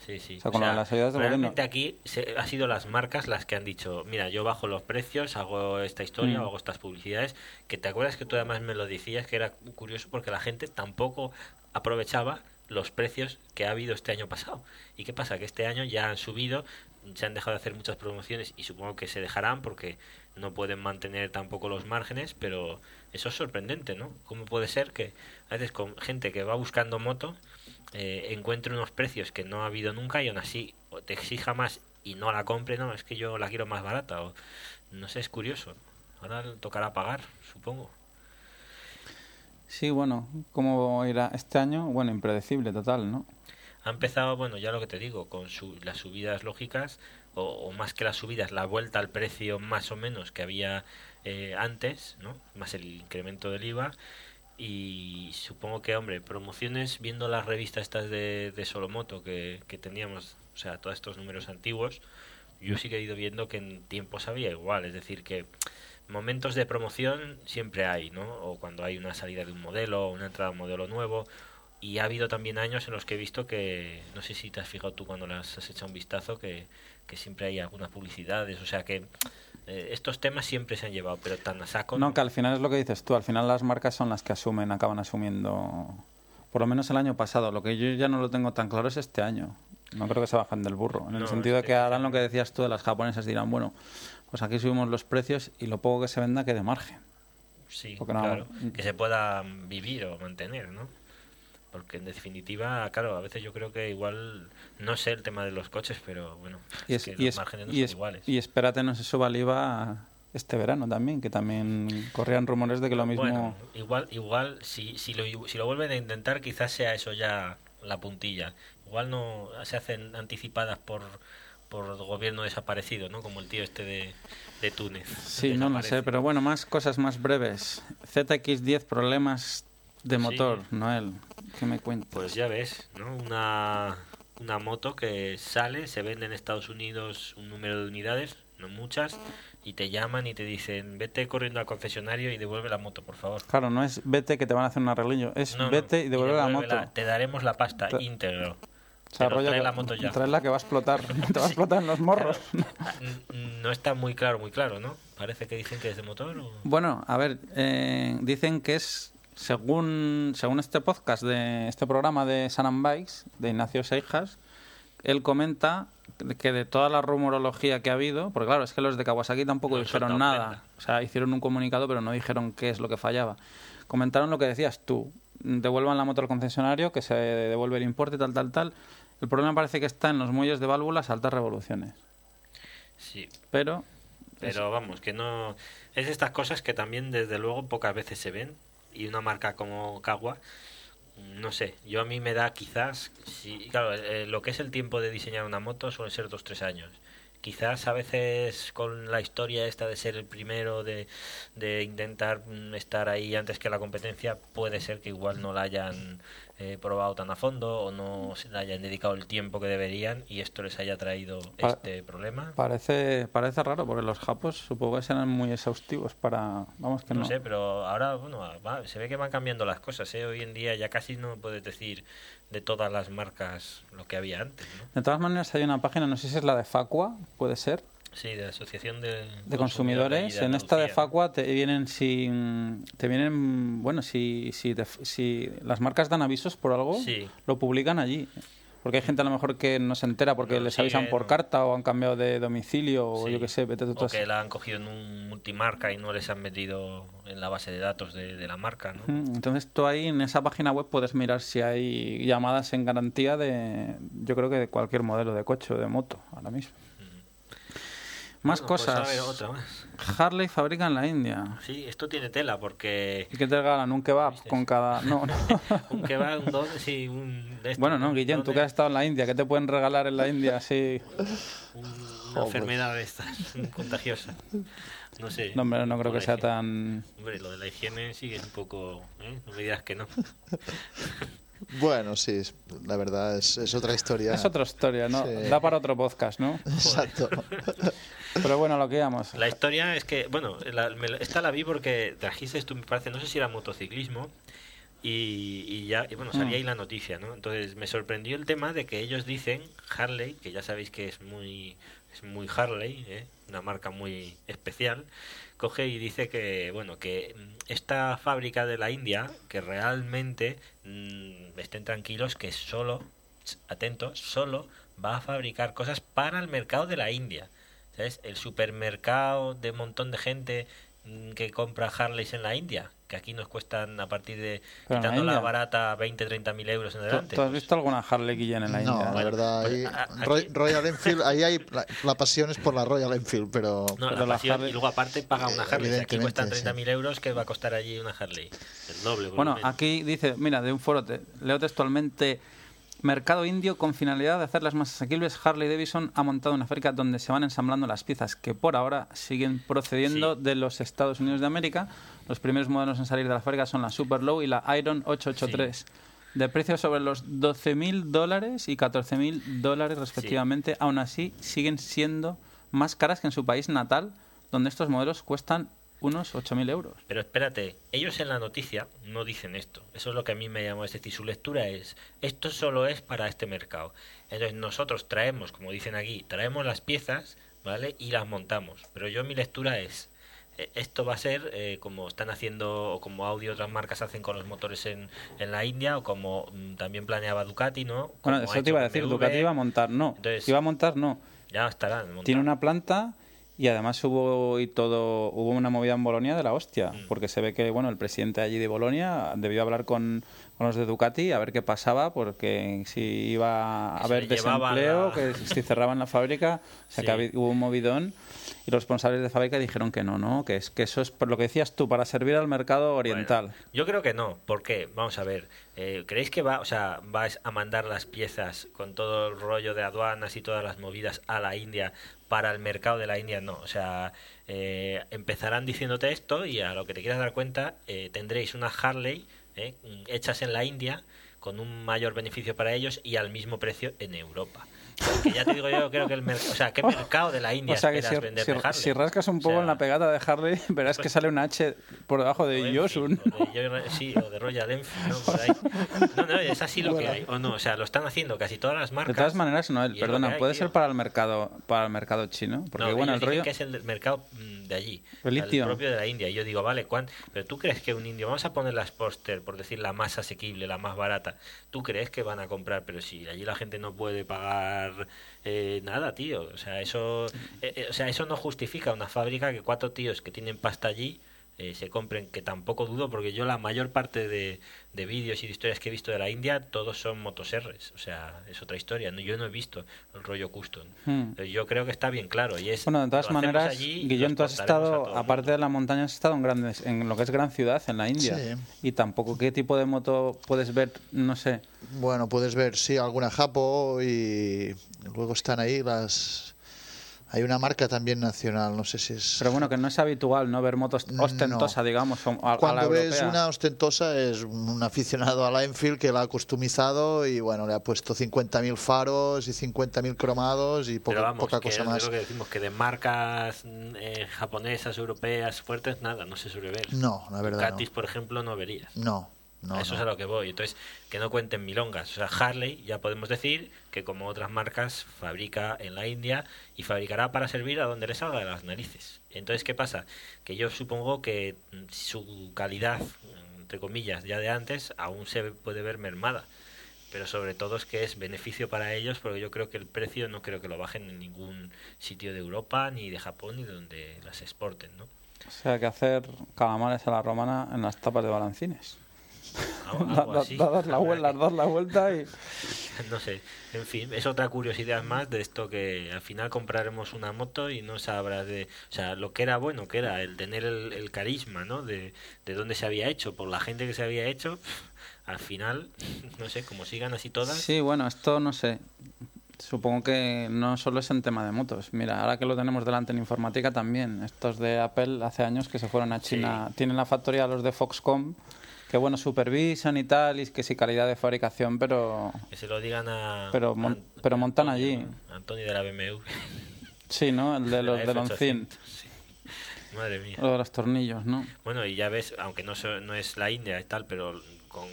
Sí, sí. O sea, con lo de las ayudas del realmente gobierno. aquí se, ha sido las marcas las que han dicho, mira, yo bajo los precios, hago esta historia, Mm. hago estas publicidades, que te acuerdas que tú además me lo decías, que era curioso porque la gente tampoco aprovechaba los precios que ha habido este año pasado. ¿Y qué pasa? Que este año ya han subido, se han dejado de hacer muchas promociones y supongo que se dejarán porque no pueden mantener tampoco los márgenes, pero eso es sorprendente, ¿no? ¿Cómo puede ser que a veces con gente que va buscando moto eh, encuentre unos precios que no ha habido nunca y aún así o te exija más y no la compre, no, es que yo la quiero más barata o no sé, es curioso. Ahora tocará pagar, supongo. Sí, bueno, ¿cómo irá este año? Bueno, impredecible total, ¿no? Ha empezado, bueno, ya lo que te digo, con su- las subidas lógicas, o, o más que las subidas, la vuelta al precio más o menos que había eh, antes, ¿no? Más el incremento del IVA. Y supongo que, hombre, promociones, viendo las revistas estas de, de Solomoto que, que teníamos, o sea, todos estos números antiguos, yo sí que he ido viendo que en tiempos había igual, es decir, que momentos de promoción siempre hay, ¿no? O cuando hay una salida de un modelo, una entrada de un modelo nuevo, y ha habido también años en los que he visto que, no sé si te has fijado tú cuando las has echado un vistazo, que, que siempre hay algunas publicidades, o sea que estos temas siempre se han llevado, pero tan a saco. No, que al final es lo que dices tú, al final las marcas son las que asumen, acaban asumiendo, por lo menos el año pasado, lo que yo ya no lo tengo tan claro es este año. No creo que se bajen del burro, en el sentido de que harán lo que decías tú de las japonesas, dirán, bueno, pues aquí subimos los precios y lo poco que se venda quede margen. Sí, no- claro, que se pueda vivir o mantener, ¿no? Porque en definitiva, claro, a veces yo creo que igual, no sé el tema de los coches, pero bueno, Y, es es- que y los es- márgenes no y son es- iguales. y espérate no se suba el IVA este verano también, que también corrían rumores de que lo mismo... Bueno, igual, igual si, si, lo, si lo vuelven a intentar, quizás sea eso ya la puntilla. Igual no se hacen anticipadas por por gobierno desaparecido, ¿no? Como el tío este de, de Túnez. Sí, no lo sé, pero bueno, más cosas más breves. ZX10, problemas de Sí. motor, Noel. ¿Qué me cuentas? Pues ya ves, ¿no? Una, una moto que sale, se vende en Estados Unidos un número de unidades, no muchas, y te llaman y te dicen, vete corriendo al concesionario y devuelve la moto, por favor. Claro, no es vete que te van a hacer un arreglillo, es No, no, vete y devuelve la moto. Te daremos la pasta Te- íntegro. O sea, Pero rollo trae que- la moto ya. traerla que va a explotar, te va a explotar en los morros. Ah, No está muy claro, muy claro, ¿no? Parece que dicen que es de motor o... Bueno, a ver, eh, dicen que es, según, según este podcast, de este programa de San and Bikes, de Ignacio Seijas, él comenta que de toda la rumorología que ha habido, porque claro, es que los de Kawasaki tampoco No dijeron nada, o sea, hicieron un comunicado pero no dijeron qué es lo que fallaba. Comentaron lo que decías tú, devuelvan la moto al concesionario, que se devuelve el importe, tal, tal, tal. El problema parece que está en los muelles de válvulas a altas revoluciones, Sí, pero pero vamos, que no... Es estas cosas que también desde luego pocas veces se ven y una marca como Kawa, no sé, yo a mí me da quizás, sí, claro, eh, lo que es el tiempo de diseñar una moto suele ser dos, tres años. Quizás a veces con la historia esta de ser el primero, de, de intentar mm, estar ahí antes que la competencia, puede ser que igual no la hayan eh, probado tan a fondo o no se le hayan dedicado el tiempo que deberían y esto les haya traído Pa- este problema. parece parece raro porque los japos supongo que serán muy exhaustivos para, vamos que no. No sé, pero ahora bueno, va- se ve que van cambiando las cosas. ¿eh? Hoy en día ya casi no puedes decir de todas las marcas lo que había antes. ¿no? De todas maneras hay una página, no sé si es la de Facua, puede ser, Sí, de la Asociación de, de consumidores. de en esta de. Facua te vienen si te vienen, bueno, si si, te- si las marcas dan avisos por algo, Sí. lo publican allí. Por Porque hay gente a lo mejor que no se entera porque No, les sí, avisan por no. carta o han cambiado de domicilio o yo qué sé, vete O que la han cogido en un multimarca y no les han metido en la base de datos de, de la marca, ¿no? Entonces tú ahí en esa página web puedes mirar si hay llamadas en garantía de, yo creo que de cualquier modelo de coche o de moto ahora mismo. Más Bueno, pues a cosas. ver, otra más. Harley fabrica en la India. Sí, esto tiene tela porque ¿Y qué te regalan? ¿Un kebab con cada...? No, no. un va, un don, sí, un... de estos, Bueno, no, Guillén, tú que has estado en la India, ¿qué te pueden regalar en la India así? Un- una enfermedad de estas, contagiosa. No sé. No, hombre, no creo que sea higiene. tan... Hombre, lo de la higiene es un poco... ¿eh? No me digas que no. Bueno, sí, es- la verdad es, es otra historia. Es otra historia, ¿no? Sí. Da para otro podcast, ¿no? Exacto. Pero bueno, lo que íbamos. La historia es que, bueno, la- me la- esta la vi porque trajiste tú, me parece, no sé si era motociclismo, y, y ya, y bueno, salía Mm. ahí la noticia, ¿no? Entonces me sorprendió el tema de que ellos dicen, Harley, que ya sabéis que es muy, es muy Harley, ¿eh? una marca muy especial, coge y dice que, bueno, que esta fábrica de la India, que realmente mm, estén tranquilos que solo, atentos, solo va a fabricar cosas para el mercado de la India. ¿Sabes? El supermercado de un montón de gente mm, que compra Harleys en la India, que aquí nos cuestan a partir de, Pero quitando la, barata, 20, 30 mil euros en ¿Tú, adelante. tú has visto alguna Harley Guillén en la No, India? la verdad, ahí, Pues, a- aquí- Roy- Royal Enfield, ahí hay la, la pasión es por la Royal Enfield, pero No, Pero la la pasión, Harley- y luego aparte paga una Harley. Aquí cuestan sí. 30.000 euros, que va a costar allí una Harley? El doble. Bueno, menos. aquí dice, mira, de un foro, te- leo textualmente, mercado indio con finalidad de hacerlas más asequibles, Harley Davidson ha montado una fábrica donde se van ensamblando las piezas que por ahora siguen procediendo Sí. de los Estados Unidos de América. Los primeros modelos en salir de la fábrica son la Super Low y la Iron 883. De precios sobre los 12.000 dólares y 14.000 dólares respectivamente, aún así siguen siendo más caras que en su país natal, donde estos modelos cuestan unos 8.000 euros. Pero espérate, ellos en la noticia no dicen esto. Eso es lo que a mí me llamó. Es decir, su lectura es, esto solo es para este mercado. Entonces nosotros traemos, como dicen aquí, traemos las piezas, ¿vale? Y las montamos. Pero yo mi lectura es, esto va a ser eh, como están haciendo, o como Audi otras marcas hacen con los motores en, en la India, o como mm, también planeaba Ducati, ¿no? Bueno, Como eso te iba a decir, BMW. Ducati iba a montar, no. Entonces- iba a montar, no. Ya estarán montados. Tiene una planta y además hubo y todo hubo una movida en Bolonia de la hostia, Mm. porque se ve que bueno el presidente allí de Bolonia debió hablar con, con los de Ducati a ver qué pasaba, porque si iba a haber desempleo, la- que si cerraban la fábrica, o sea Sí. hubo un movidón y los responsables de fábrica dijeron que no, no, que es que eso es por lo que decías tú para servir al mercado oriental. Bueno, yo creo que no. ¿Por qué? Vamos a ver. eh, ¿Creéis que va, o sea, vais a mandar las piezas con todo el rollo de aduanas y todas las movidas a la India para el mercado de la India? No. O sea, eh, empezarán diciéndote esto y a lo que te quieras dar cuenta eh, tendréis una Harley eh, hechas en la India con un mayor beneficio para ellos y al mismo precio en Europa. Porque ya te digo yo, creo que el mercado, o sea, ¿qué mercado de la India O sea que si, vender si- de si rascas un O poco sea, en la pegada de Harley, verás que pues- sale una H por debajo de o Yosun. O de sí, o de Royal Enfield, ¿no? Por ahí. No, no, es así lo que hay. O no, o sea, lo están haciendo casi todas las De marcas. todas maneras, Noel, perdona, que hay, puede tío. ser para el mercado para el mercado chino, porque No, bueno, el rollo que es el del mercado mm, de allí, El litio. propio de la India. Y yo digo, vale, ¿cuán... pero tú crees que un indio, vamos a poner las póster, por decir la más asequible, la más barata, ¿tú crees que van a comprar? Pero si allí la gente no puede pagar eh, nada, tío. O sea, eso, eh, eh, o sea, eso no justifica una fábrica que cuatro tíos que tienen pasta allí eh, se compren, que tampoco dudo, porque yo la mayor parte de, de vídeos y de historias que he visto de la India, todos son motoserres. O sea, es otra historia. No, yo no he visto el rollo custom. Hmm. Yo creo que está bien claro. Y es, Bueno, de todas maneras, Guillón, tú has estado, aparte de la montaña, has estado en grandes, en lo que es gran ciudad, en la India. Sí. Y tampoco qué tipo de moto puedes ver, no sé. Bueno, puedes ver, sí, alguna Japo y luego están ahí las... Hay una marca también nacional, no sé si es... Pero bueno, que no es habitual, ¿no? Ver motos No. ostentosa, digamos, a la Cuando ves europea. una ostentosa es un aficionado a la Enfield que la ha customizado y bueno, le ha puesto 50.000 faros y 50.000 cromados y poca, vamos, poca que cosa es más. lo que decimos, que de marcas mm, eh, japonesas, europeas, fuertes, nada, no se suele ver. No, la verdad Ducatis, por ejemplo, no verías. no. No, Eso no. es a lo que voy. Entonces, que no cuenten milongas. O sea, Harley ya podemos decir que como otras marcas fabrica en la India y fabricará para servir a donde le salga de las narices. Entonces, ¿qué pasa? Que yo supongo que mm, su calidad, entre comillas, ya de antes, aún se puede ver mermada. pero sobre todo es que es beneficio para ellos porque yo creo que el precio no creo que lo bajen en ningún sitio de Europa ni de Japón ni de donde las exporten, ¿no? O sea, que hacer calamares a la romana en las tapas de balancines. Algo Da- así. da- das la vuelta, que- das la vuelta y... no sé, en fin, es otra curiosidad más de esto que al final compraremos una moto y no sabrás de, o sea, lo que era bueno, que era el tener el, el carisma, ¿no? De, de dónde se había hecho, por la gente que se había hecho, al final, no sé, como sigan así todas, Sí, bueno, esto no sé. Supongo que no solo es en tema de motos. Mira, ahora que lo tenemos delante en informática también. Estos de Apple hace años que se fueron a China. Tienen la factoría los de Foxconn, que bueno, supervisan y tal, y que sí calidad de fabricación, pero que se lo digan a... Pero mon- pero montan Antonio, allí. Antonio de la BMW. sí, ¿no? El de los de F800, Loncin, sí. Madre mía. lo de los tornillos, ¿no? Bueno, y ya ves, aunque no, so- no es la India y tal, pero con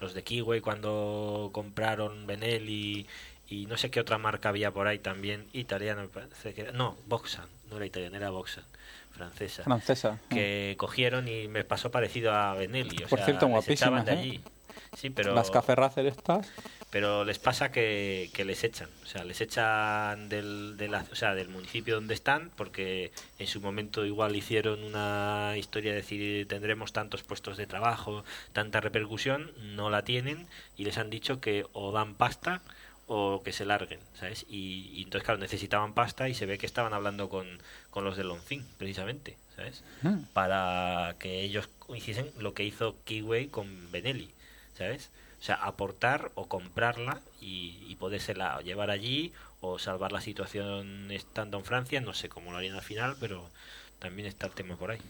los de Kiwi cuando compraron Benelli y no sé qué otra marca había por ahí también, italiana me parece que era, no, Boxan, no era italiana, era Boxan, francesa, Francesa. que cogieron y me pasó parecido a Benelli, o Por sea, cierto, guapísimas, de ¿eh? allí. Sí, pero Las Café Racer estas. pero les pasa que, que les echan, o sea, les echan del, de la- o sea, del municipio donde están, porque en su momento igual hicieron una historia de decir tendremos tantos puestos de trabajo, tanta repercusión, no la tienen y les han dicho que o dan pasta o que se larguen, ¿sabes? Y, y entonces, claro, necesitaban pasta y se ve que estaban hablando con, con los de Loncin, precisamente, ¿sabes? Mm. Para que ellos hiciesen lo que hizo Kiwi con Benelli, ¿sabes? O sea, aportar o comprarla y, y podérsela llevar allí o salvar la situación estando en Francia, no sé cómo lo harían al final, pero también está el tema por ahí.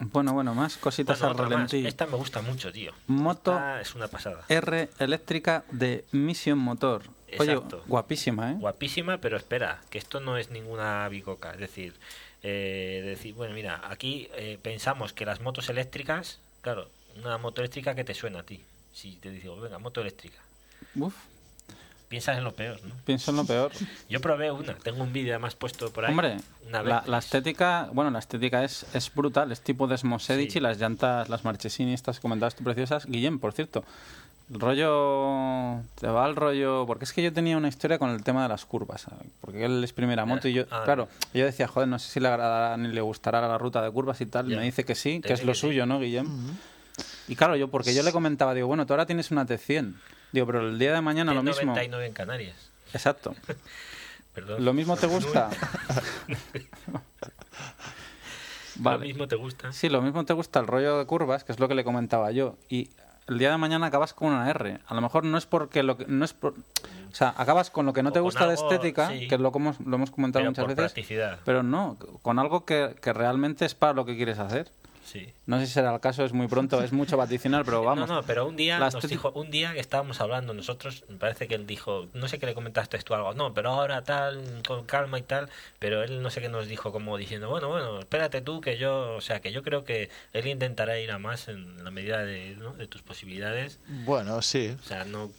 Bueno, bueno, más cositas Bueno, al ralentí. Esta me gusta mucho, tío. Moto Esta es una pasada. R eléctrica de Mission Motor. Oye, Exacto. guapísima, ¿eh? Guapísima, pero espera, que esto no es ninguna bicoca. Es decir, eh, decir bueno, mira, aquí eh, pensamos que las motos eléctricas, claro, una moto eléctrica que te suena a ti. Si te digo, venga, moto eléctrica. Uf, Piensas en lo peor, ¿no? pienso en lo peor. Yo probé una, tengo un vídeo además puesto por ahí. Hombre, una la, la estética, bueno, la estética es, es brutal, es tipo Desmosedic Sí. y las llantas, las Marchesini, estas que comentabas tú preciosas. Guillem, por cierto, el rollo, te va el rollo, porque es que yo tenía una historia con el tema de las curvas, ¿sabes? porque él es primera moto y yo, Ah, claro, yo decía, joder, no sé si le agradará ni le gustará la ruta de curvas y tal, Ya. me dice que sí, que es lo que sí. suyo, ¿no, Guillem? Y claro, yo, porque yo le comentaba, digo, bueno, tú ahora tienes una T100, digo, pero el día de mañana lo mismo. 99 en Canarias. Exacto. Perdón. ¿Lo mismo te gusta? Lo mismo te gusta. Sí, lo mismo te gusta el rollo de curvas, que es lo que le comentaba yo. Y el día de mañana acabas con una R. A lo mejor no es porque lo que no es por- o sea, acabas con lo que no O te gusta de estética, sí. que es lo que hemos, lo hemos comentado Pero muchas por veces, pero no, con algo que, que realmente es para lo que quieres hacer. Sí. No sé si será el caso, es muy pronto, es mucho vaticinar, pero vamos. No, no, pero un día nos dijo, un día que estábamos hablando nosotros, me parece que él dijo, no sé qué le comentaste tú algo, no, pero ahora tal, con calma y tal, pero él no sé qué nos dijo como diciendo, bueno, bueno, espérate tú que yo, o sea, que yo creo que él intentará ir a más en la medida de, ¿no? de tus posibilidades, Bueno, sí. o sea, no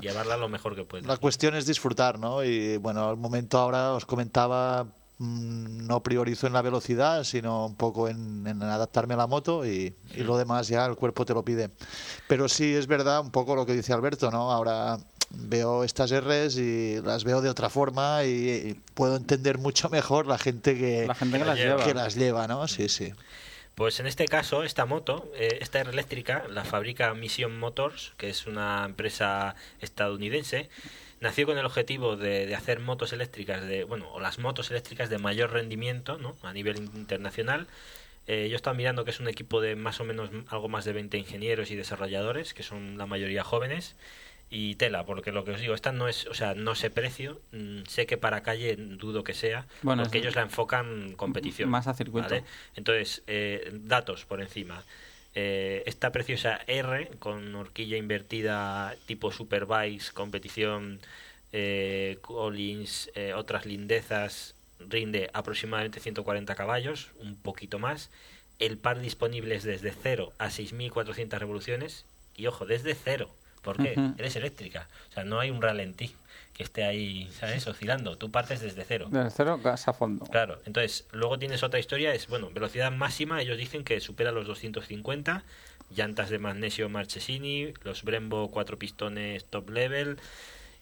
llevarla lo mejor que puedes. La cuestión es disfrutar, ¿no? Y bueno, al momento ahora os comentaba, no priorizo en la velocidad, sino un poco en, en adaptarme a la moto y, y lo demás ya el cuerpo te lo pide. Pero sí es verdad un poco lo que dice Alberto, ¿no? Ahora veo estas Rs y las veo de otra forma y, y puedo entender mucho mejor la gente que, La gente que que las la lleva. que las lleva, ¿no? Sí, sí. Pues en este caso, esta moto, eh, esta R eléctrica, la fabrica Mission Motors, que es una empresa estadounidense. Nació con el objetivo de, de hacer motos eléctricas, de bueno, o las motos eléctricas de mayor rendimiento ¿no? a nivel internacional. Eh, yo estaba mirando que es un equipo de más o menos algo más de 20 ingenieros y desarrolladores, que son la mayoría jóvenes. Y tela, porque lo que os digo, esta no es, o sea, no sé precio, mm, sé que para calle dudo que sea, Bueno, porque ellos la enfocan competición. Más a circuito. ¿vale? Entonces, eh, datos por encima. Eh, esta preciosa R con horquilla invertida tipo Superbikes, competición, eh, Collins, eh, otras lindezas, rinde aproximadamente 140 caballos, un poquito más. El par disponible es desde 0 a 6.400 revoluciones. Y ojo, desde cero. ¿Por qué? Eres eléctrica. O sea, no hay un ralentí. Que esté ahí, ¿sabes? Oscilando. Tú partes desde cero. Desde cero, gas a fondo. Claro, entonces luego tienes otra historia, es, bueno, velocidad máxima, ellos dicen que supera los 250, llantas de magnesio Marchesini, los Brembo cuatro pistones top level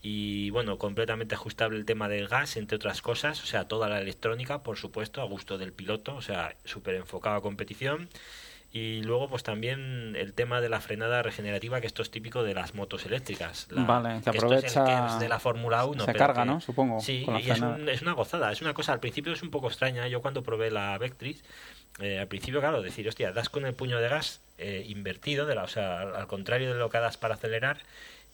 y bueno, completamente ajustable el tema del gas, entre otras cosas, o sea, toda la electrónica, por supuesto, a gusto del piloto, o sea, súper enfocado a competición. Y luego, pues también el tema de la frenada regenerativa, que esto es típico de las motos eléctricas. La- Vale, que esto es el aprovecha- KERS de la Fórmula 1. se carga, que- ¿no? Supongo, Sí, y es, frenada. un- es una gozada. Es una cosa, al principio es un poco extraña. Yo cuando probé la Vectris, eh, al principio, claro, decir, hostia, das con el puño de gas eh, invertido, de la, o sea, al, al contrario de lo que das para acelerar,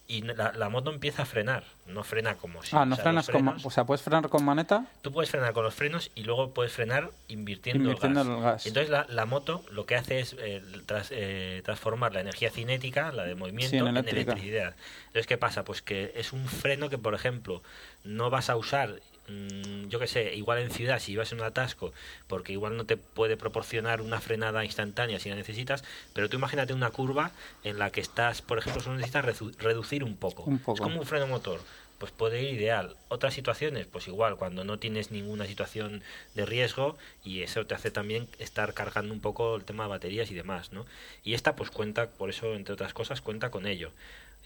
y la, la moto empieza a frenar. No frena como si. ah, o no sea, frenas frenos- O sea, ¿puedes frenar con maneta? Tú puedes frenar con los frenos y luego puedes frenar invirtiendo, Invirtiendo el gas. el gas. Entonces la, la moto lo que hace es eh, tras- eh, transformar la energía cinética, la de movimiento, Sí, en electricidad. Entonces, ¿qué pasa? Pues que es un freno que, por ejemplo, no vas a usar, mm, yo qué sé, igual en ciudad, si vas en un atasco, porque igual no te puede proporcionar una frenada instantánea si la necesitas, pero tú imagínate una curva en la que estás, por ejemplo, solo necesitas redu- reducir un poco. Un poco. Es como un freno motor. Pues puede ir ideal. Otras situaciones, pues igual, cuando no tienes ninguna situación de riesgo y eso te hace también estar cargando un poco el tema de baterías y demás, ¿no? Y esta pues cuenta, por eso, entre otras cosas, cuenta con ello.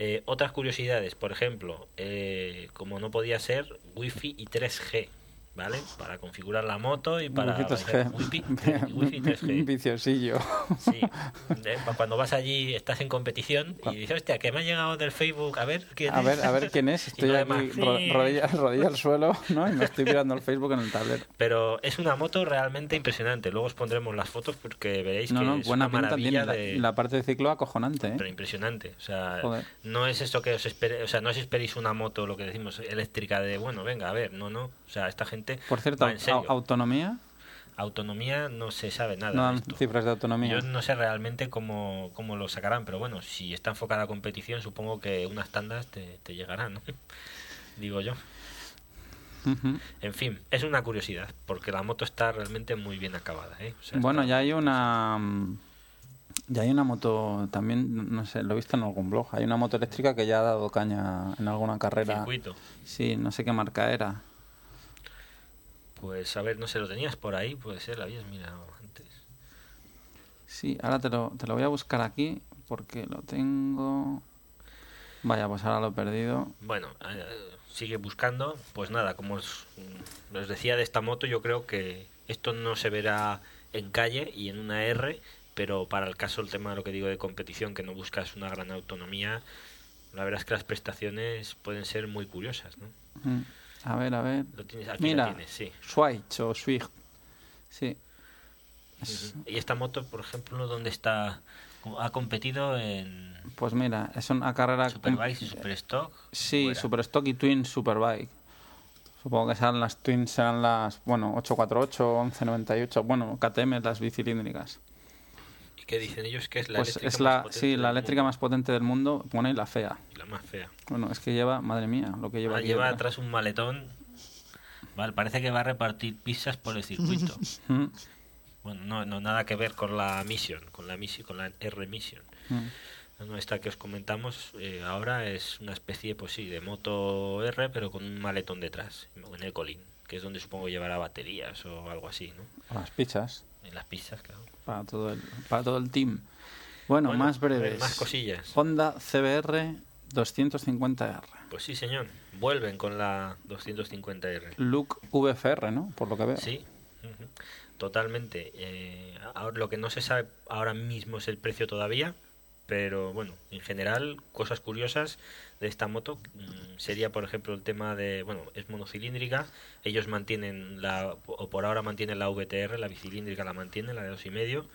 Eh, otras curiosidades, por ejemplo, eh, como no podía ser, Wi-Fi y 3G, ¿vale? Para configurar la moto y para... Wifi 3G. Wi-Fi, Wi-Fi y 3G. Viciosillo. Sí, eh, cuando vas allí, estás en competición y dices, hostia, que me ha llegado del Facebook, a ver quién A es?". ver, a ver quién es. Estoy aquí rodilla, rodilla al suelo, ¿no? Y me estoy mirando el Facebook en el tablero. Pero es una moto realmente impresionante. Luego os pondremos las fotos porque veréis No, que no, es buena una maravilla La, de... la parte de ciclo acojonante, ¿eh? Pero impresionante. O sea, Joder. no es esto que os espere, o sea, no os esperéis una moto, lo que decimos, eléctrica de, bueno, venga, a ver, no, no. O sea, esta gente Por cierto, autonomía, autonomía no se sabe nada. no dan esto. cifras de autonomía. Yo no sé realmente cómo, cómo lo sacarán, pero bueno, si está enfocada a competición, supongo que unas tandas te, te llegarán, ¿no? Digo yo. En fin, es una curiosidad, porque la moto está realmente muy bien acabada, ¿eh? O sea, Bueno, ya hay una. mm, Ya hay una moto, también, no sé, lo he visto en algún blog. Hay una moto eléctrica que ya ha dado caña en alguna carrera. circuito. Sí, no sé qué marca era. Pues a ver, no sé, lo tenías por ahí, puede ser, la habías mirado antes. Sí, ahora te lo, te lo voy a buscar aquí porque lo tengo. Vaya, pues ahora lo he perdido. Bueno, eh, sigue buscando. Pues nada, como os, mm, os decía de esta moto, yo creo que esto no se verá en calle y en una R, pero para el caso, el tema de lo que digo de competición, que no buscas una gran autonomía, la verdad es que las prestaciones pueden ser muy curiosas, ¿no? Mm, A ver, a ver. Lo tienes, aquí Mira, tienes, sí. Switch o Swift. Sí. Es-. Y esta moto, por ejemplo, ¿dónde está? Ha competido en Pues mira, es una carrera. Superbike y Superstock. Sí, Fuera. Superstock y Twin Superbike. Supongo que serán las Twins, serán las, bueno, 848, 1198, bueno, KTM, las bicilíndricas. ¿Y qué dicen ellos? Que es la Pues eléctrica es más la, potente sí, la eléctrica mundo más potente del mundo, pone la fea. la más fea. Bueno, es que lleva, madre mía, lo que lleva aquí lleva atrás un maletón. Vale, parece que va a repartir pizzas por el circuito. Mm, bueno, no, no nada que ver con la Mission, con la Mission, con la R Mission. mm. Esta que os comentamos eh, ahora es una especie, pues sí, de moto R, pero con un maletón detrás, en el colín, que es donde supongo llevará baterías o algo así, ¿no? Las pizzas, En las pizzas, claro. para todo el, para todo el team. Bueno, Bueno, más breves. Más cosillas. Honda CBR 250R. Pues sí, señor. Vuelven con la 250R. Look VFR, ¿no? Por lo que veo. Sí, totalmente. Eh, ahora, lo que no se sabe ahora mismo es el precio todavía, pero bueno, en general, cosas curiosas de esta moto mm, sería, por ejemplo, el tema de, bueno, es monocilíndrica, ellos mantienen la, o por ahora mantienen la VTR, la bicilíndrica la mantienen, la de dos y medio,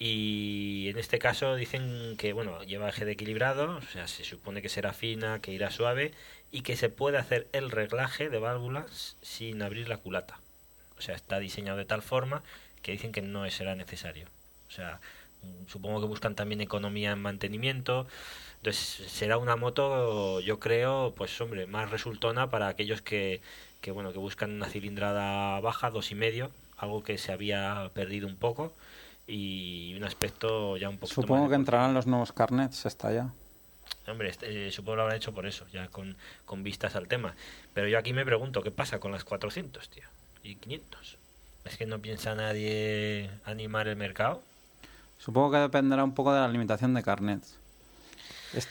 y en este caso dicen que, bueno, lleva eje de equilibrado, o sea, se supone que será fina, que irá suave y que se puede hacer el reglaje de válvulas sin abrir la culata. O sea, está diseñado de tal forma que dicen que no será necesario. O sea, supongo que buscan también economía en mantenimiento. Entonces, será una moto, yo creo, pues hombre, más resultona para aquellos que, que bueno, que buscan una cilindrada baja, dos y medio, algo que se había perdido un poco y un aspecto ya un poquito Supongo más que entrarán los nuevos carnets, está ya. hombre, este, eh, supongo lo habrán hecho por eso, ya con, con vistas al tema. Pero yo aquí me pregunto, ¿qué pasa con las 400, tío? Y 500. ¿Es que no piensa nadie animar el mercado? Supongo que dependerá un poco de la limitación de carnets. Es-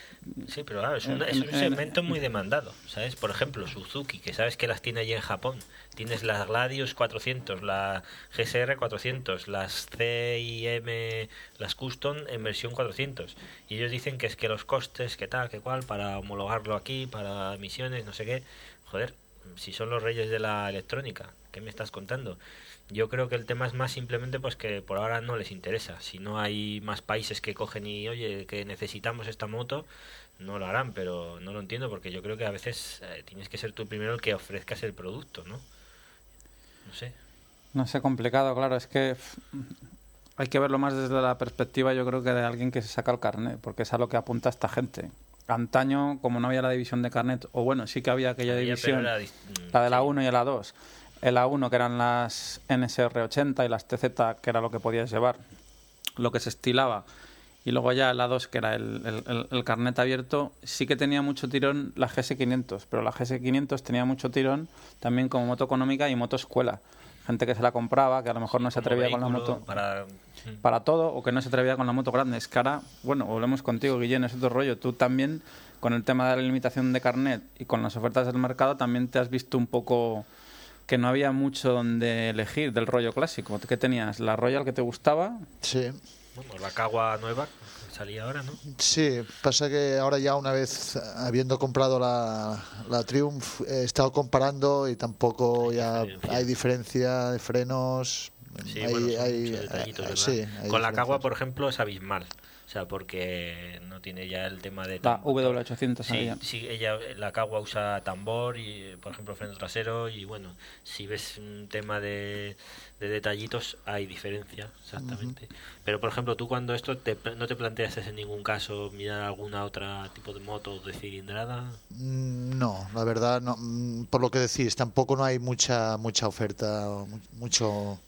Sí, pero claro, es, una- es un en- segmento muy demandado, ¿sabes? Por ejemplo, Suzuki, que sabes que las tiene allí en Japón. Tienes las Gladius 400, la GSR 400, las CIM, las Custom en versión 400. Y ellos dicen que es que los costes, que tal, que cual, para homologarlo aquí, para emisiones, no sé qué. Joder, si son los reyes de la electrónica, ¿qué me estás contando? Yo creo que el tema es más simplemente pues que por ahora no les interesa. Si no hay más países que cogen y, oye, que necesitamos esta moto, no lo harán, pero no lo entiendo porque yo creo que a veces eh, tienes que ser tú primero el que ofrezcas el producto, ¿no? No sé. No sé, complicado, claro. Es que hay que verlo más desde la perspectiva, yo creo que de alguien que se saca el carnet, porque es a lo que apunta esta gente. Antaño, como no había la división de carnet, o bueno, sí que había aquella Había, división, mm, la de la sí. 1 y la 2. En la 1 que eran las NSR80 y las TZ que era lo que podías llevar, lo que se estilaba. Y luego ya la 2 que era el, el- el- el carnet abierto, sí que tenía mucho tirón la GS500, pero la GS500 tenía mucho tirón también como moto económica y moto escuela. Gente que se la compraba, que a lo mejor no se atrevía con la moto Para... mm, para todo o que no se atrevía con la moto grande. Es que ahora, bueno, volvemos contigo, Guillén, es otro rollo. Tú también, con el tema de la limitación de carnet y con las ofertas del mercado, también te has visto un poco que no había mucho donde elegir del rollo clásico. ¿Qué tenías? ¿La Royal que te gustaba? Sí, Bueno, la Cagua nueva salía ahora, ¿no? Sí, pasa que ahora ya una vez eh, habiendo comprado la, la Triumph he estado comparando y tampoco Hay ya diferencia. hay diferencia de frenos. Sí, hay, bueno, hay- eh, hay Con la Cagua, por ejemplo, es abismal. O sea, porque no tiene ya el tema de... La tambor. W800 Sí, sí, ella, la Cagua usa tambor y, por ejemplo, freno trasero y bueno, si ves un tema de, de detallitos hay diferencia, exactamente. Pero, por ejemplo, tú cuando esto te, no te planteas en ningún caso mirar alguna otra tipo de moto de cilindrada, Mm, No, la verdad, no, mm, por lo que decís, tampoco no hay mucha mucha oferta, o mu- mucho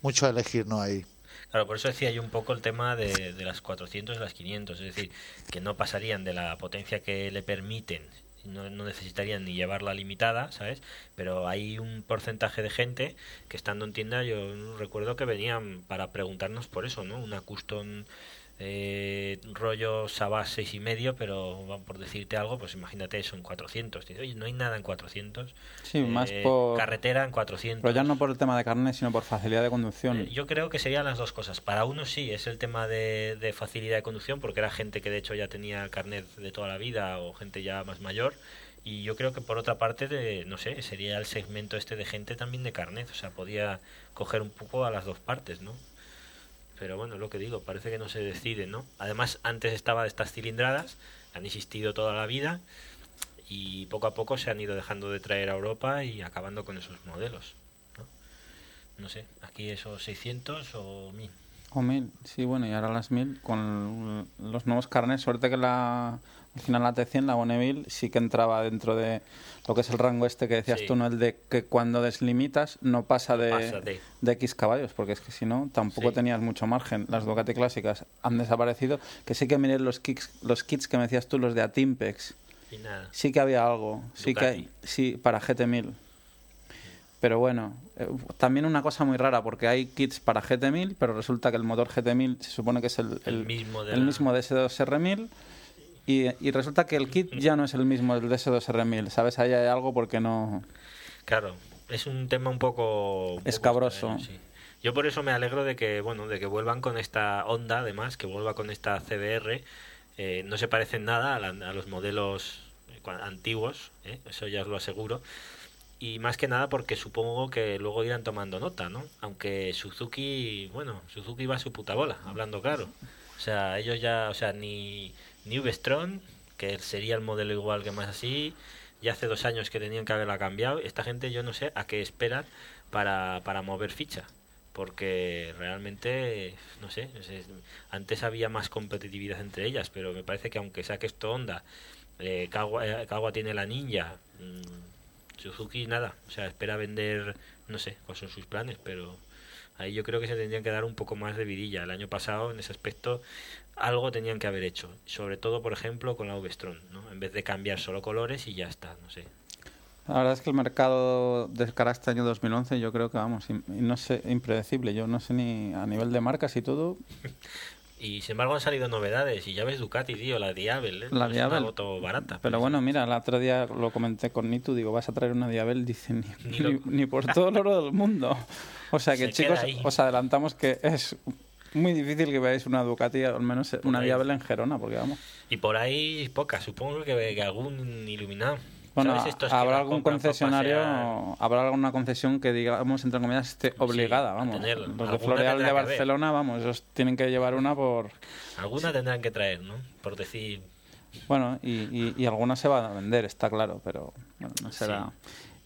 mucho a elegir no hay. Claro, por eso decía yo un poco el tema de, de las 400 y las 500, es decir, que no pasarían de la potencia que le permiten, no, no necesitarían ni llevarla limitada, ¿sabes? Pero hay un porcentaje de gente que estando en tienda, yo recuerdo que venían para preguntarnos por eso, ¿no? Una custom eh, rollo Sabas seis y medio, pero por decirte algo, pues imagínate eso en 400. Dice, Oye, no hay nada en 400. Sí, más Eh, por... Carretera en 400. Pero ya no por el tema de carnet, sino por facilidad de conducción. Eh, Yo creo que serían las dos cosas. Para uno sí, es el tema de, de facilidad de conducción, porque era gente que de hecho ya tenía carnet de toda la vida o gente ya más mayor. Y yo creo que por otra parte, de, no sé, sería el segmento este de gente también de carnet. O sea, podía coger un poco a las dos partes, ¿no? Pero bueno, lo que digo, parece que no se decide, ¿no? Además, antes estaba de estas cilindradas, han existido toda la vida y poco a poco se han ido dejando de traer a Europa y acabando con esos modelos. ¿no? No sé, aquí esos 600 o 1000. O mil, sí, bueno, y ahora las mil con los nuevos carnets. Suerte que la al final la T100, la Bonneville, sí que entraba dentro de lo que es el rango este que decías Sí. tú, ¿no? El de que cuando deslimitas no pasa de, de. X caballos, porque es que si no, tampoco Sí. tenías mucho margen. Las Ducati clásicas han desaparecido. Que sí que miré los kits, los kits que me decías tú, los de Atimpex. Y nada. Sí que había algo. Sí que sí, para GT1000. Pero bueno, eh, también una cosa muy rara, porque hay kits para GT1000, pero resulta que el motor GT1000 se supone que es el, El el- mismo de el la- mismo de S2R1000. Y, y resulta que el kit ya no es el mismo del de S2R1000. ¿Sabes? Ahí hay algo porque no. Claro, es un tema un poco, un poco Escabroso. extraño, sí. Yo por eso me alegro de que bueno, de que vuelvan con esta Honda, además, que vuelva con esta CBR. Eh, no se parecen nada a, la- a los modelos eh, antiguos, ¿eh? eso ya os lo aseguro. Y más que nada porque supongo que luego irán tomando nota, ¿no? Aunque Suzuki, bueno, Suzuki va a su puta bola, hablando claro. O sea, ellos ya, o sea, ni, ni V-Strom, que sería el modelo igual que más así, ya hace dos años que tenían que haberla cambiado. Esta gente yo no sé a qué esperan para, para mover ficha. Porque realmente, no sé, es- es- antes había más competitividad entre ellas, pero me parece que aunque saque esto Honda, eh, Kawa, eh, tiene la Ninja, mm, Suzuki nada, o sea, espera vender, no sé cuáles son sus planes, pero Ahí yo creo que se tendrían que dar un poco más de vidilla. El año pasado, en ese aspecto, algo tenían que haber hecho. Sobre todo, por ejemplo, con la V-Strom, ¿no? En vez de cambiar solo colores y ya está, no sé. La verdad es que el mercado de cara a este año 2011 yo creo que vamos, no sé, impredecible. Yo no sé ni a nivel de marcas y todo. Y sin embargo han salido novedades y ya ves Ducati, tío, la Diabel, ¿eh? La No es Diabel. una moto barata. Pero bueno, mira, el otro día lo comenté con Nitu, digo, vas a traer una Diabel, dice, ni, Ni ni, lo- ni por todo el oro del mundo. O sea que Se chicos, os adelantamos que es muy difícil que veáis una Ducati, al menos una. Diabel en Gerona, porque vamos. Y por ahí pocas, supongo que, que algún iluminado. Bueno, ¿Sabes estos que habrá algún concesionario, habrá alguna concesión que digamos, entre comillas, esté obligada, a vamos. tener. Los de Floreal de. Barcelona, vamos, esos tienen que llevar una por... Alguna tendrán que traer, ¿no? Por decir... Bueno, y, y, y alguna se va a vender, está claro, pero bueno, no será.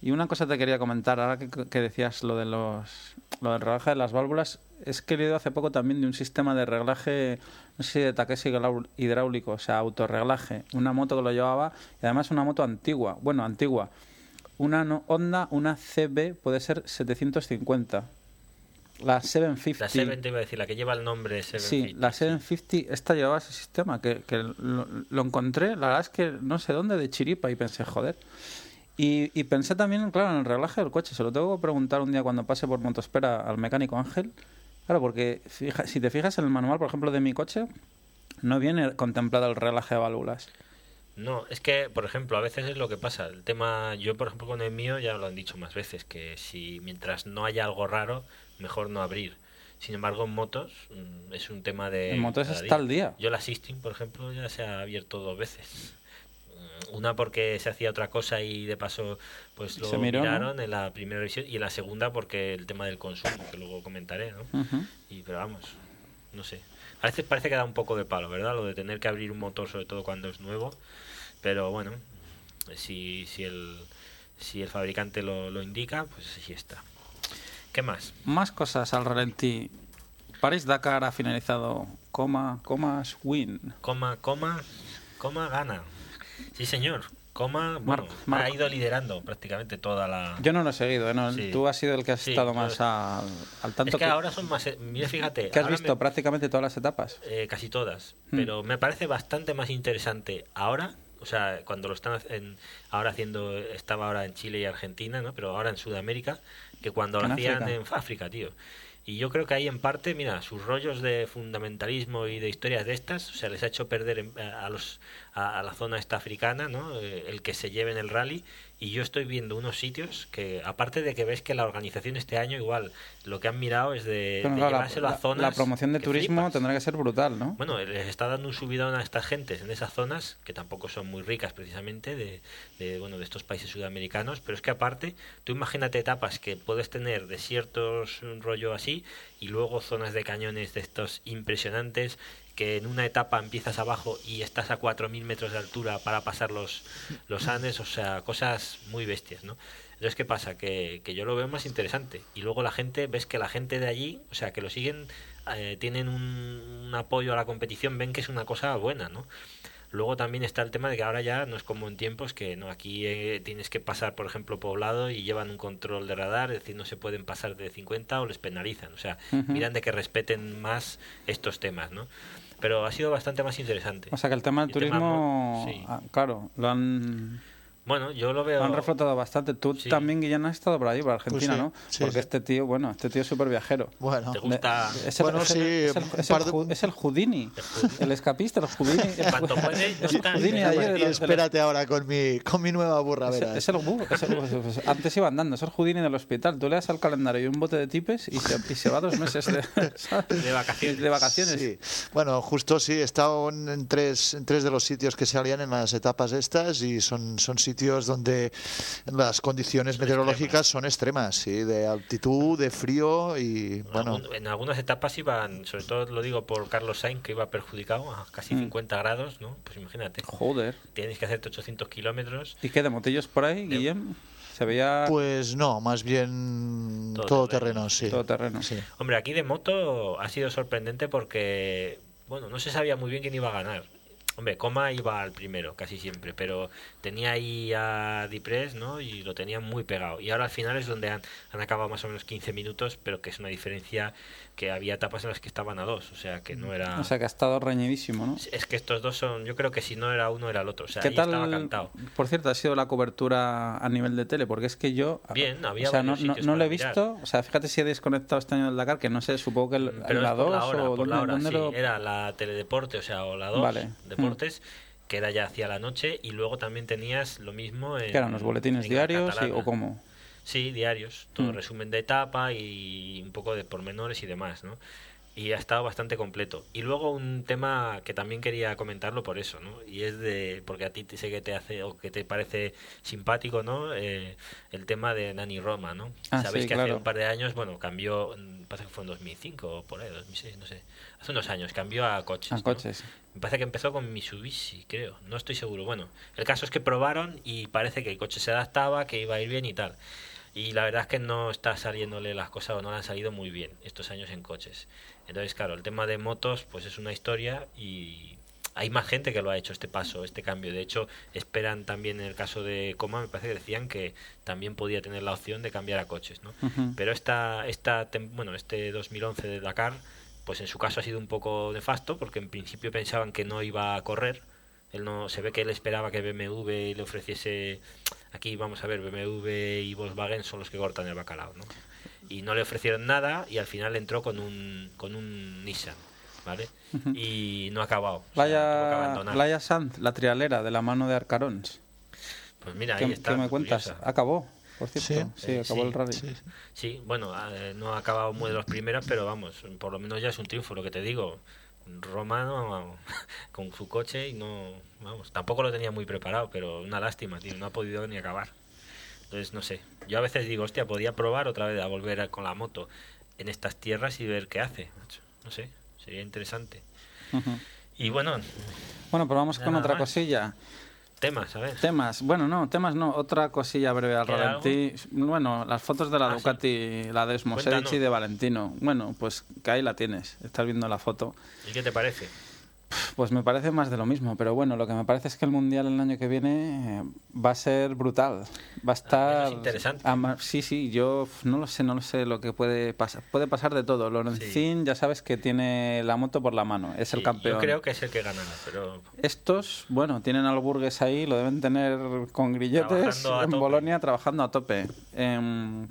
Y una cosa te quería comentar, ahora que, que decías lo de los lo del reglaje de las válvulas, es que he leído hace poco también de un sistema de reglaje, no sé si de taquesi hidráulico, o sea, autorreglaje, una moto que lo llevaba, y además una moto antigua, bueno, antigua, una no- Honda, una CB, puede ser 750. La 750. La 7 te iba a decir, la que lleva el nombre Sí, 750. la 750, esta llevaba ese sistema, que, que lo, lo encontré, la verdad es que no sé dónde, de chiripa, y pensé, joder. Y, y pensé también, claro, en el reglaje del coche, se lo tengo que preguntar un día cuando pase por Motospera al mecánico Ángel. Claro, porque fija- si te fijas en el manual, por ejemplo, de mi coche, no viene contemplado el reglaje de válvulas. No, es que, por ejemplo, a veces es lo que pasa. El tema, yo por ejemplo con el mío ya lo han dicho más veces, que si mientras no haya algo raro, mejor no abrir. Sin embargo, en motos mm, es un tema de... En motos está al día. Yo la Sisting, por ejemplo, ya se ha abierto dos veces. Una porque se hacía otra cosa y de paso pues lo miraron en la primera revisión y en la segunda porque el tema del consumo, que luego comentaré, ¿no? Y pero vamos, no sé. A veces parece que da un poco de palo, ¿verdad? Lo de tener que abrir un motor, sobre todo cuando es nuevo. Pero bueno, si, si, el, si el fabricante lo, lo indica, pues así está. ¿Qué más? Más cosas al ralentí. París-Dakar ha finalizado, coma, comas, win. Coma, coma, coma, gana. Sí, señor. Coma, bueno, ha ido liderando prácticamente toda la... Yo no lo he seguido, ¿eh? No, Sí. tú has sido el que has Sí, estado más al, al tanto es que, ahora son más... eh, Mira, fíjate. que has visto me- prácticamente todas las etapas. Eh, casi todas. Hmm. Pero me parece bastante más interesante ahora, o sea, cuando lo están en- ahora haciendo, estaba ahora en Chile y Argentina, ¿no? Pero ahora en Sudamérica, que cuando lo hacían África. en África, tío. Y yo creo que ahí en parte, mira, sus rollos de fundamentalismo y de historias de estas, o sea, les ha hecho perder a los a, a la zona esta africana, ¿no? Eh, el que se lleve en el rally. Y yo estoy viendo unos sitios que, aparte de que ves que la organización este año igual, lo que han mirado es de, de claro, la, llevárselo a zonas la promoción de turismo flipas. tendrá que ser brutal, ¿no? Bueno, les está dando un subidón a estas gentes en esas zonas, que tampoco son muy ricas precisamente, de, de, bueno, de estos países sudamericanos, pero es que aparte, tú imagínate etapas que puedes tener desiertos, un rollo así, y luego zonas de cañones de estos impresionantes, que en una etapa empiezas abajo y estás a 4.000 metros de altura para pasar los, los Andes, o sea, cosas muy bestias, ¿no? Entonces, ¿qué pasa? Que, que yo lo veo más interesante. Y luego la gente, ves que la gente de allí, o sea, que lo siguen, eh, tienen un, un apoyo a la competición, ven que es una cosa buena, ¿no? Luego también está el tema de que ahora ya no es como en tiempos que no aquí eh, tienes que pasar, por ejemplo, poblado y llevan un control de radar, es decir, no se pueden pasar de 50 o les penalizan. O sea, miran de que respeten más estos temas, ¿no? Pero ha sido bastante más interesante. O sea que el tema del el turismo, mo- sí. ah, claro, lo han, Bueno, yo lo lo veo... han reflotado bastante. Tú Sí. también, Guillén, has estado por ahí, por Argentina, Pues sí, ¿no? sí, Porque sí. este tío, bueno, este tío es súper viajero. Bueno, ¿Te gusta? Es el, Bueno, es el- sí, es el, de- es el Houdini, el escapista, el Houdini. No está- Houdini ahí, y espérate ahora con mi, con mi nueva burra, Es, verás. es el, antes iba andando, es el Houdini del hospital. Tú le das al calendario y un bote de tipes y se, y se va dos meses de. De vacaciones. De vacaciones. Sí. Bueno, justo sí, he estado en, en tres, en tres de los sitios que salían en las etapas estas y son, son sitios donde las condiciones meteorológicas son extremas, sí, de altitud, de frío y bueno, Algún- en algunas etapas iban, sobre todo lo digo por Carlos Sainz, que iba perjudicado a casi Mm. 50 grados, ¿no? Pues imagínate, Joder. tienes que hacerte 800 kilómetros. ¿Y qué de motillos por ahí, Guillem? Se veía pues no, más bien Todo todo, terreno. terreno, sí. todo terreno. Sí. Hombre, aquí de moto ha sido sorprendente porque, bueno, no se sabía muy bien quién iba a ganar. Hombre, Coma iba al primero, casi siempre, pero tenía ahí a Dipres, ¿no? Y lo tenía muy pegado. Y ahora al final es donde han, han acabado más o menos 15 minutos, pero que es una diferencia que había etapas en las que estaban a dos, o sea, que no era... O sea, que ha estado reñidísimo, ¿no? Es que estos dos son, yo creo que si no era uno era el otro, o sea, ¿Qué tal, estaba cantado. por cierto, ha sido la cobertura a nivel de tele? Porque es que yo... Bien, había o sea, no, no, no lo he mirar. visto. O sea, fíjate si he desconectado este año del Dakar, que no sé, supongo que el, Pero en la es por 2 la hora, o por la hora, dónde sí. lo- Era la teledeporte, o sea, o la 2, Vale. deportes, que era ya hacia la noche, y luego también tenías lo mismo en... ¿Qué eran los boletines diarios o cómo? Sí, diarios, todo Mm. resumen de etapa y un poco de pormenores y demás, ¿no? Y ha estado bastante completo. Y luego un tema que también quería comentarlo por eso, ¿no? Y es de, porque a ti te- sé que te hace o que te parece simpático, ¿no? Eh, el tema de Nani Roma, ¿no? Ah, Sabéis sí, que hace un par de años, bueno, cambió, mm, parece que fue en 2005 o por ahí, 2006, no sé. Hace unos años cambió a coches. A ¿no? coches. Me parece que empezó con Mitsubishi, creo. No estoy seguro. Bueno, el caso es que probaron y parece que el coche se adaptaba, que iba a ir bien y tal. Y la verdad es que no está saliéndole las cosas o no le han salido muy bien estos años en coches. Entonces, claro, el tema de motos pues es una historia y hay más gente que lo ha hecho este paso, este cambio. De hecho, esperan también en el caso de Coma, me parece que decían que también podía tener la opción de cambiar a coches, ¿no? Pero esta, esta, bueno, este 2011 de Dakar, pues en su caso ha sido un poco nefasto, porque en principio pensaban que no iba a correr. Él no, se ve que él esperaba que BMW le ofreciese, aquí vamos a ver, BMW y Volkswagen son los que cortan el bacalao, ¿no? Y no le ofrecieron nada y al final entró con un, con un Nissan, ¿vale? Y no ha acabado. o sea, Laia, abandonar. Laia Sanz, la trialera de la mano de Arcarons. Pues mira, ¿Qué, ahí está. qué me curiosa. cuentas? Acabó, por cierto. Sí, Eh, acabó sí, el rally. Sí, sí. Sí, bueno, eh, no ha acabado muy de los primeros, pero vamos, por lo menos ya es un triunfo, lo que te digo. Romano con su coche y no, vamos, tampoco lo tenía muy preparado, pero una lástima, tío, no ha podido ni acabar. Entonces, no sé, yo a veces digo, hostia, podía probar otra vez a volver a- con la moto en estas tierras y ver qué hace, macho. No sé, sería interesante. Y bueno, Bueno, pero vamos Ya con otra más. cosilla. Temas, a ver. Temas, bueno, no, temas no, otra cosilla breve al ¿Queda ralentí. Bueno, las fotos de la Ah, sí. Ducati, la de Cuéntanos. y de Valentino. Bueno, pues que ahí la tienes, estás viendo la foto. ¿Y qué te parece? Pues me parece más de lo mismo, pero bueno, lo que me parece es que el Mundial el año que viene eh, va a ser brutal. Va a estar... interesante. Sí, sí, yo no lo sé, no lo sé lo que puede pasar. Puede pasar de todo. Lorenzín ya sabes que tiene la moto por la mano, es el Sí, campeón. Yo creo que es el que ganará, pero Estos, bueno, tienen al Burgues ahí, lo deben tener con grilletes en. Bolonia trabajando a tope. Em,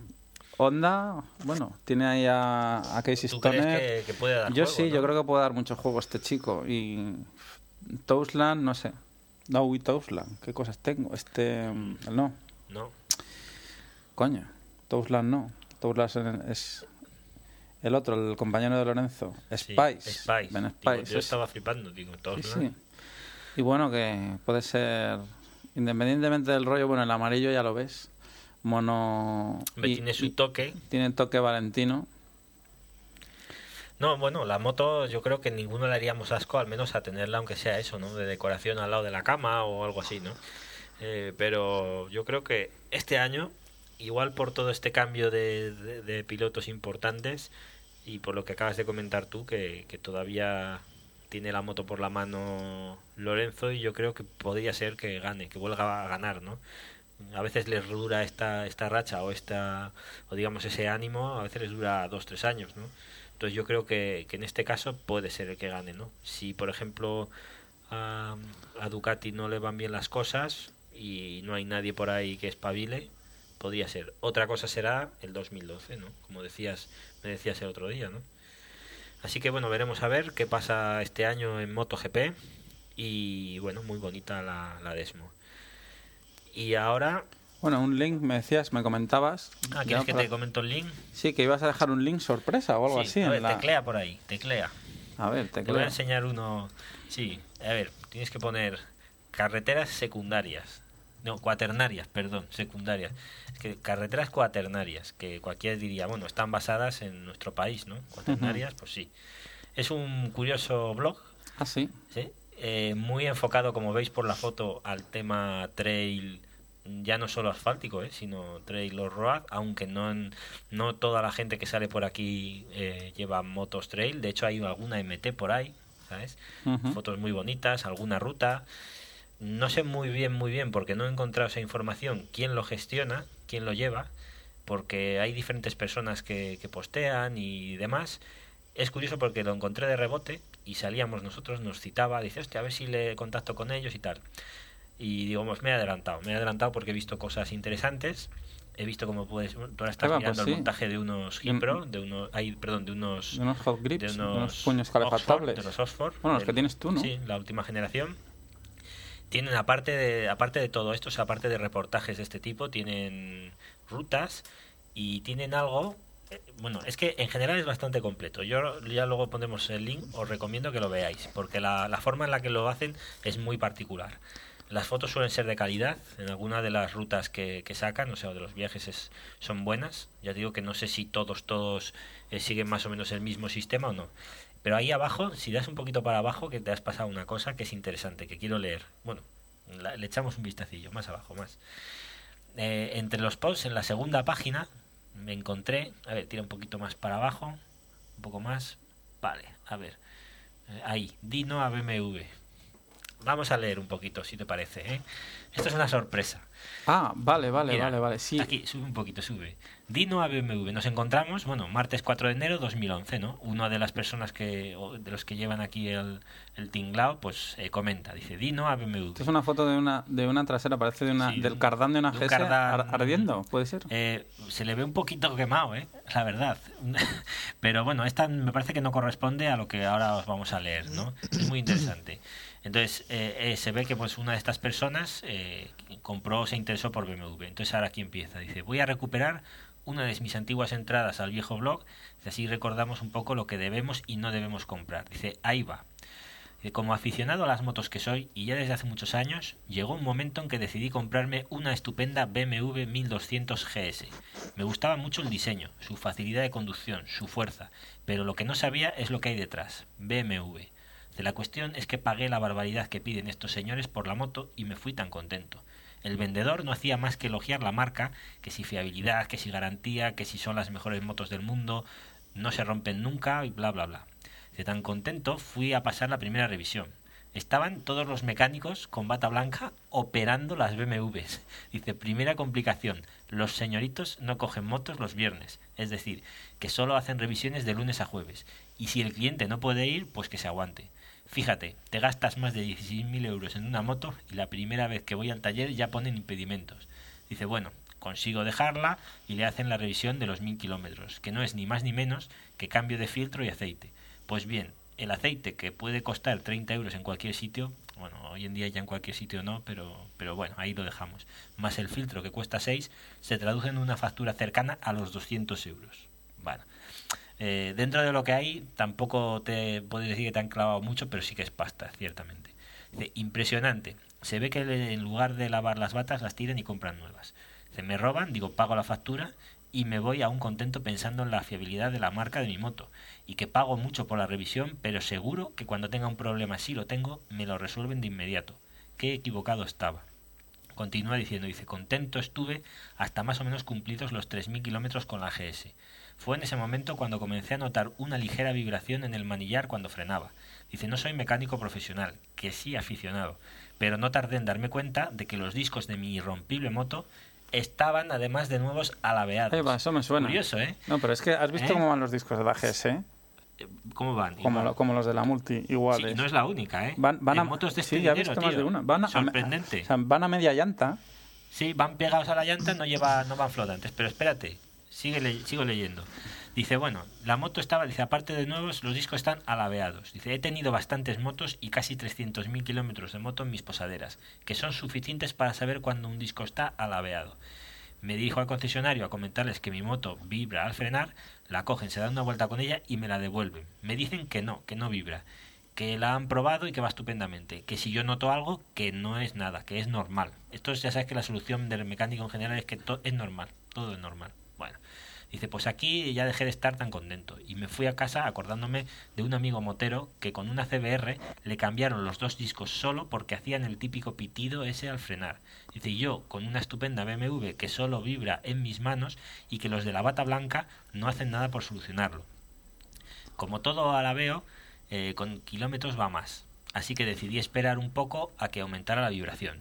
Honda, bueno, tiene ahí a, a Casey ¿tú crees que, que puede dar Yo juego, sí, no? yo creo que puede dar mucho juego este chico. Y Tousland, no sé. No, y Tousland, ¿qué cosas tengo? Este, mm, no, No, coño, Tousland no. Tousland es el otro, el compañero de Lorenzo. sí, Spice. Spice. Digo, Spice, yo es- estaba flipando, digo, todos Sí, sí. Y bueno, que puede ser, independientemente del rollo, bueno, el amarillo ya lo ves. Mono. Y- tiene su y- toque. tiene toque valentino. No, bueno, la moto yo creo que ninguno le haríamos asco, al menos a tenerla, aunque sea eso, ¿no? De decoración al lado de la cama o algo así, ¿no? Eh, pero yo creo que este año, igual por todo este cambio de, de- de pilotos importantes y por lo que acabas de comentar tú, que, que todavía tiene la moto por la mano Lorenzo y yo creo que podría ser que gane, que vuelva a ganar, ¿no? A veces les dura esta, esta racha o esta o digamos ese ánimo, a veces les dura dos, tres años, ¿no? Entonces yo creo que, que en este caso puede ser el que gane, ¿no? Si por ejemplo a, a Ducati no le van bien las cosas y no hay nadie por ahí que espabile, podría ser. Otra cosa será el 2012, ¿no? Como decías, me decías el otro día, ¿no? Así que bueno, veremos a ver qué pasa este año en MotoGP y bueno, muy bonita la, la Desmo. Y ahora, Bueno, un link me decías, me comentabas. ah, ¿quieres que para- te comento el link? Sí, que ibas a dejar un link sorpresa o algo Sí, así. a en ver, la- teclea por ahí, teclea. A ver, Te voy a teclea. enseñar uno. Sí, a ver, tienes que poner carreteras secundarias. No, cuaternarias, perdón, secundarias. Es que carreteras cuaternarias, que cualquiera diría, bueno, están basadas en nuestro país, ¿no? Cuaternarias, pues sí. Es un curioso blog, Ah, sí. ¿sí? Eh, muy enfocado, como veis por la foto, al tema trail, ya no solo asfáltico, ¿eh? sino trail o road, aunque no, en- no toda la gente que sale por aquí eh, lleva motos trail. De hecho, hay alguna MT por ahí, ¿sabes? Fotos muy bonitas, alguna ruta. No sé muy bien, muy bien, porque no he encontrado esa información, quién lo gestiona, quién lo lleva, porque hay diferentes personas que, que postean y demás. Es curioso porque lo encontré de rebote y salíamos nosotros, nos citaba, dice, hostia, a ver si le contacto con ellos y tal. Y digo, pues me he adelantado, me he adelantado porque he visto cosas interesantes. He visto cómo puedes, tú ahora estás va, mirando pues el sí. montaje de unos Gipro, de unos, ay, perdón, de unos De unos hot grips, de unos, unos puños calefactables. de los Oxford. Bueno, los que tienes tú, ¿no? Sí, la última generación. Tienen, aparte de, aparte de todo esto, o sea, aparte de reportajes de este tipo, tienen rutas y tienen algo. eh, Bueno, es que en general es bastante completo. Yo ya luego pondremos el link, os recomiendo que lo veáis, porque la, la forma en la que lo hacen es muy particular. Las fotos suelen ser de calidad, en alguna de las rutas que, sacan, o sea, de los viajes es, son buenas. Ya digo que no sé si todos, todos eh, siguen más o menos el mismo sistema o no. Pero ahí abajo, si das un poquito para abajo, que te has pasado una cosa que es interesante, que quiero leer. Bueno, le echamos un vistacillo, más abajo, más. Eh, entre los posts, en la segunda página, me encontré, a ver, tira un poquito más para abajo, un poco más, vale, a ver, Eh, ahí, Dino a BMW. Vamos a leer un poquito, si te parece, ¿eh? Esto es una sorpresa. Ah, vale, vale, Mira, vale, vale. Sí. Aquí, sube un poquito, sube. Dino a BMW. Nos encontramos, bueno, martes 4 de enero 2011, ¿no? Una de las personas que, de los que llevan aquí el, el tinglao, pues eh, comenta, dice, Dino a BMW. Esto es una foto de una, de una trasera, parece de una, Sí, del un- cardán de una de un GS cardán- ar- ardiendo, ¿puede ser? Eh, se le ve un poquito quemado, ¿eh? La verdad. Pero bueno, esta me parece que no corresponde a lo que ahora os vamos a leer, ¿no? Es muy interesante. Entonces, eh, eh, se ve que pues una de estas personas eh, compró se interesó por BMW. Entonces, ahora aquí empieza. Dice, voy a recuperar una de mis antiguas entradas al viejo blog. Así recordamos un poco lo que debemos y no debemos comprar. Dice, ahí va. Eh, Como aficionado a las motos que soy, y ya desde hace muchos años, llegó un momento en que decidí comprarme una estupenda BMW 1200 GS. Me gustaba mucho el diseño, su facilidad de conducción, su fuerza, pero lo que no sabía es lo que hay detrás, BMW. La cuestión es que pagué la barbaridad que piden estos señores por la moto y me fui tan contento. El vendedor no hacía más que elogiar la marca, que si fiabilidad, que si garantía, que si son las mejores motos del mundo, no se rompen nunca y bla bla bla. De tan contento fui a pasar la primera revisión. Estaban todos los mecánicos con bata blanca operando las BMWs. Dice, primera complicación, los señoritos no cogen motos los viernes, es decir, que solo hacen revisiones de lunes a jueves. Y si el cliente no puede ir, pues que se aguante. Fíjate, te gastas más de 16.000 euros en una moto y la primera vez que voy al taller ya ponen impedimentos. Dice, bueno, consigo dejarla y le hacen la revisión de los 1.000 kilómetros, que no es ni más ni menos que cambio de filtro y aceite. Pues bien, el aceite que puede costar 30 euros en cualquier sitio, bueno, hoy en día ya en cualquier sitio no, pero, pero bueno, ahí lo dejamos, más el filtro que cuesta 6, se traduce en una factura cercana a los 200 euros. Bueno, eh, dentro de lo que hay, tampoco te puedo decir que te han clavado mucho, pero sí que es pasta, ciertamente. Dice, impresionante. Se ve que en lugar de lavar las batas, las tiran y compran nuevas. Se me roban, digo, pago la factura y me voy aún contento pensando en la fiabilidad de la marca de mi moto y que pago mucho por la revisión, pero seguro que cuando tenga un problema, si lo tengo, me lo resuelven de inmediato. Qué equivocado estaba. Continúa diciendo, dice, contento estuve hasta más o menos cumplidos los 3.000 kilómetros con la GS. Fue en ese momento cuando comencé a notar una ligera vibración en el manillar cuando frenaba. Dice, no soy mecánico profesional, que sí aficionado, pero no tardé en darme cuenta de que los discos de mi irrompible moto estaban además de nuevos alabeados. Ahí va, eso me suena. Curioso, ¿eh? No, pero es que has visto ¿Eh? cómo van los discos de la GS, ¿eh? Eh, ¿Cómo van? Como, Igual. lo- como los de la Multi, Sí, y no es la única, ¿eh? Van, van En a, motos de este sí, ya he visto más de una. Van a, Sorprendente. van a media llanta. Sí, van pegados a la llanta, no lleva, no van flotantes. Pero espérate, sigue le- sigo leyendo. Dice, bueno, la moto estaba, dice, aparte de nuevos, los discos están alabeados. Dice, he tenido bastantes motos y casi 300.000 kilómetros de moto en mis posaderas, que son suficientes para saber cuando un disco está alabeado. Me dirijo al concesionario a comentarles que mi moto vibra al frenar, la cogen, se dan una vuelta con ella y me la devuelven. Me dicen que no, que no vibra, que la han probado y que va estupendamente, que si yo noto algo, que no es nada, que es normal. Esto es- ya sabes que la solución del mecánico en general es que es normal, todo es normal. Bueno, dice, pues aquí ya dejé de estar tan contento y me fui a casa acordándome de un amigo motero que con una CBR le cambiaron los dos discos solo porque hacían el típico pitido ese al frenar. Dice, yo con una estupenda BMW que solo vibra en mis manos y que los de la bata blanca no hacen nada por solucionarlo. Como todo alabeo, eh, con kilómetros va más. Así que decidí esperar un poco a que aumentara la vibración.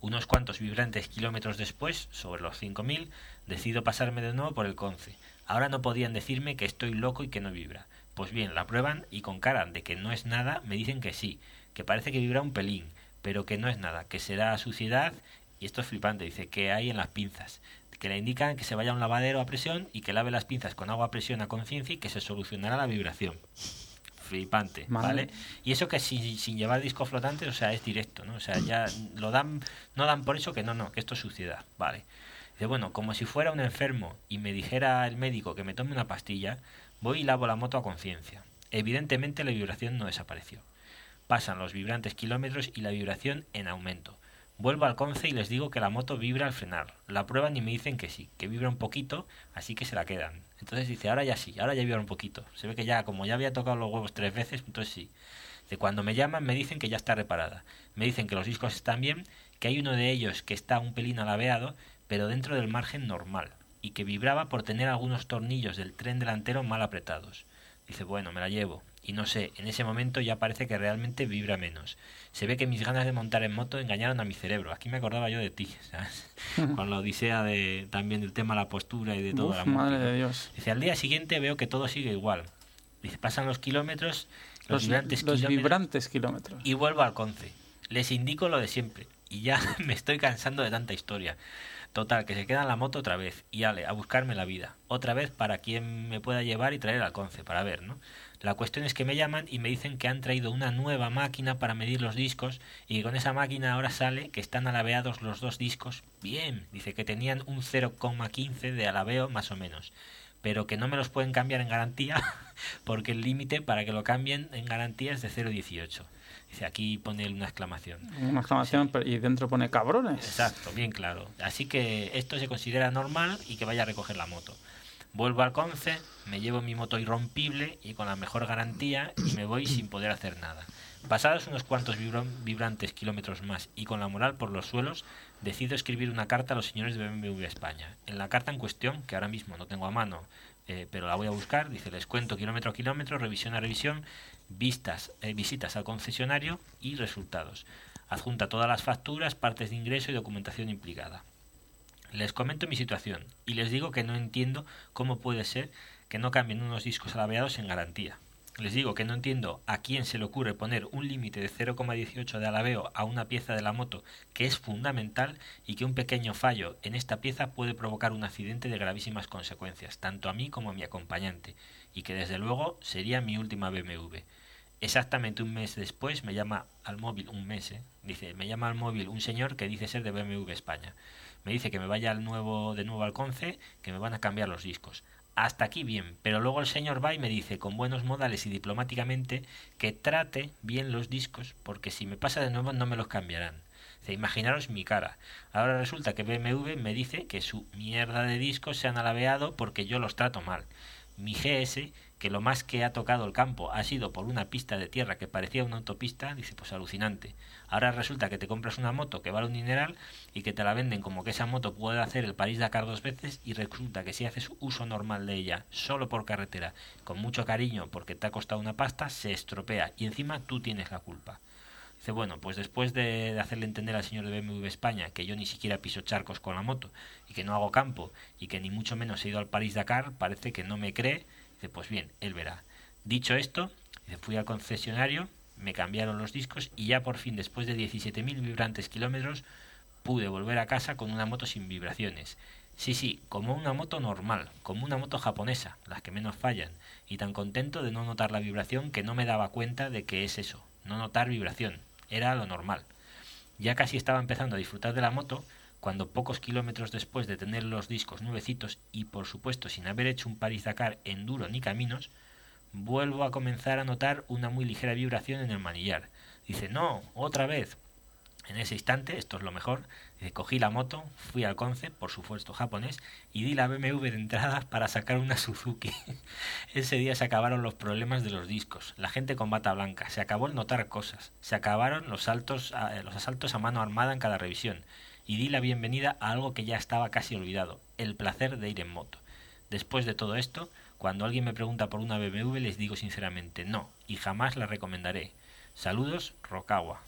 Unos cuantos vibrantes kilómetros después, sobre los 5000, decido pasarme de nuevo por el conce. Ahora no podían decirme que estoy loco y que no vibra. Pues bien, la prueban y con cara de que no es nada me dicen que sí, que parece que vibra un pelín, pero que no es nada, que será suciedad y esto es flipante, dice que hay en las pinzas, que le indican que se vaya a un lavadero a presión y que lave las pinzas con agua a presión a conciencia y que se solucionará la vibración. Flipante, ¿vale? Y eso que sin, sin llevar disco flotante, o sea, es directo, ¿no? O sea, ya lo dan, no dan por eso que no, no, que esto es suciedad, ¿vale? Dice, bueno, como si fuera un enfermo y me dijera el médico que me tome una pastilla, voy y lavo la moto a conciencia. Evidentemente la vibración no desapareció. Pasan los vibrantes kilómetros y la vibración en aumento. Vuelvo al conce y les digo que la moto vibra al frenar. La prueban y me dicen que sí, que vibra un poquito, así que se la quedan. Entonces dice, ahora ya sí, ahora ya vibra un poquito. Se ve que ya, como ya había tocado los huevos tres veces, entonces sí. De cuando me llaman me dicen que ya está reparada. Me dicen que los discos están bien, que hay uno de ellos que está un pelín alabeado, pero dentro del margen normal, y que vibraba por tener algunos tornillos del tren delantero mal apretados. Dice, bueno, me la llevo. Y no sé, en ese momento ya parece que realmente vibra menos. Se ve que mis ganas de montar en moto engañaron a mi cerebro. Aquí me acordaba yo de ti, ¿sabes? Con la odisea de, también del tema de la postura y de todo. la madre de Dios. Dice, al día siguiente veo que todo sigue igual. Dice, pasan los kilómetros, los, vibrantes, kilómetros, vibrantes kilómetros. Y vuelvo al conce. Les indico lo de siempre. Y ya me estoy cansando de tanta historia. Total, que se queda en la moto otra vez y ale, a buscarme la vida. Otra vez para quien me pueda llevar y traer al conce, para ver, ¿no? La cuestión es que me llaman y me dicen que han traído una nueva máquina para medir los discos y que con esa máquina ahora sale que están alabeados los dos discos bien. Dice que tenían un 0,15 de alabeo más o menos, pero que no me los pueden cambiar en garantía porque el límite para que lo cambien en garantía es de 0,18. Dice, aquí pone una exclamación. Una exclamación y dentro pone cabrones. Exacto, bien claro. Así que esto se considera normal y que vaya a recoger la moto. Vuelvo al Conce, me llevo mi moto irrompible y con la mejor garantía y me voy sin poder hacer nada. Pasados unos cuantos vibrantes kilómetros más y con la moral por los suelos, decido escribir una carta a los señores de BMW España. En la carta en cuestión, que ahora mismo no tengo a mano, eh, pero la voy a buscar, dice, les cuento kilómetro a kilómetro, revisión a revisión, vistas, eh, visitas al concesionario y resultados. Adjunta todas las facturas, partes de ingreso y documentación implicada. Les comento mi situación y les digo que no entiendo cómo puede ser que no cambien unos discos alabeados en garantía. Les digo que no entiendo a quién se le ocurre poner un límite de 0,18 de alabeo a una pieza de la moto que es fundamental y que un pequeño fallo en esta pieza puede provocar un accidente de gravísimas consecuencias, tanto a mí como a mi acompañante, y que desde luego sería mi última BMW. Exactamente un mes después me llama al móvil, un mes, ¿eh? dice, me llama al móvil un señor que dice ser de BMW España. Me dice que me vaya al nuevo, de nuevo al Conce, que me van a cambiar los discos. Hasta aquí bien, pero luego el señor va y me dice con buenos modales y diplomáticamente que trate bien los discos, porque si me pasa de nuevo no me los cambiarán. Dice, imaginaros mi cara. Ahora resulta que BMW me dice que su mierda de discos se han alabeado porque yo los trato mal. Mi GS que lo más que ha tocado el campo ha sido por una pista de tierra que parecía una autopista, dice, pues alucinante. Ahora resulta que te compras una moto que vale un dineral y que te la venden como que esa moto puede hacer el París-Dakar dos veces y resulta que si haces uso normal de ella solo por carretera, con mucho cariño porque te ha costado una pasta, se estropea y encima tú tienes la culpa. Dice, bueno, pues después de, hacerle entender al señor de BMW España que yo ni siquiera piso charcos con la moto y que no hago campo y que ni mucho menos he ido al París-Dakar, parece que no me cree Pues bien, él verá. Dicho esto, fui al concesionario, me cambiaron los discos y ya por fin, después de 17.000 vibrantes kilómetros, pude volver a casa con una moto sin vibraciones. Sí, sí, como una moto normal, como una moto japonesa, las que menos fallan, y tan contento de no notar la vibración que no me daba cuenta de que es eso, no notar vibración, era lo normal. Ya casi estaba empezando a disfrutar de la moto cuando pocos kilómetros después de tener los discos nuevecitos y por supuesto sin haber hecho un París-Dakar en duro ni caminos, vuelvo a comenzar a notar una muy ligera vibración en el manillar. Dice, no, otra vez. En ese instante, esto es lo mejor, cogí la moto, fui al Conce, por supuesto japonés, y di la BMW de entrada para sacar una Suzuki. Ese día se acabaron los problemas de los discos, la gente con bata blanca, se acabó el notar cosas, se acabaron los, saltos, los asaltos a mano armada en cada revisión, y di la bienvenida a algo que ya estaba casi olvidado, el placer de ir en moto. Después de todo esto, Cuando alguien me pregunta por una BMW les digo sinceramente no y jamás la recomendaré. Saludos, Rokawa.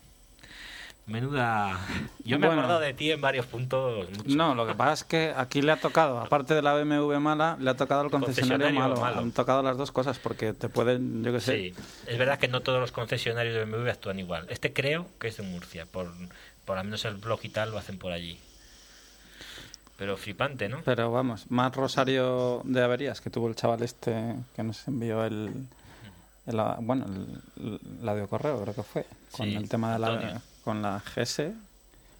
Menuda. Yo me he Bueno. acordado de ti en varios puntos. mucho. No, lo que pasa es que aquí le ha tocado, aparte de la BMW mala, le ha tocado el concesionario, concesionario malo. malo. Han tocado las dos cosas porque te pueden, yo qué sé. Sí, es verdad que no todos los concesionarios de BMW actúan igual. Este creo que es de Murcia, por, por lo menos el blog y tal lo hacen por allí. Pero flipante, ¿no? Pero vamos, más rosario de averías que tuvo el chaval este que nos envió el, el- bueno, el, el audio correo, creo que fue, con Sí, el tema de la, Antonio. Con la GS,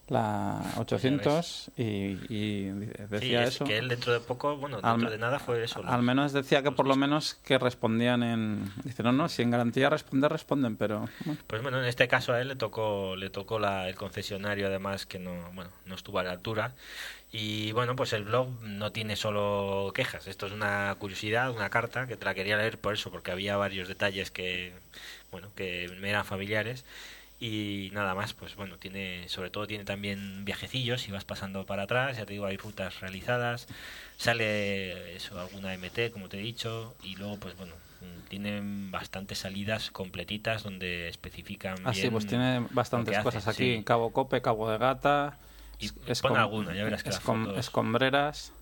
la 800 y, y Sí, decía es eso. que él dentro de poco, bueno, Al- dentro de nada fue eso. Al menos decía que por lo menos que respondían en... Dice, no, no, si en garantía responder, responden, pero... bueno. Pues bueno, en este caso a él le tocó, le tocó la, el concesionario además que no, bueno, no estuvo a la altura. Y bueno, pues el blog no tiene solo quejas. Esto es una curiosidad, una carta que te la quería leer por eso, porque había varios detalles que, bueno, que me eran familiares. Y nada más, pues bueno, tiene, sobre todo tiene también viajecillos, si vas pasando para atrás, ya te digo, hay rutas realizadas, sale eso, alguna MT, como te he dicho, y luego pues bueno, tienen bastantes salidas completitas donde especifican Ah, sí, bien pues tiene bastantes cosas aquí. sí. Cabo Cope, Cabo de Gata... Y pon alguna, ya verás que las escom- fotos- Escombreras.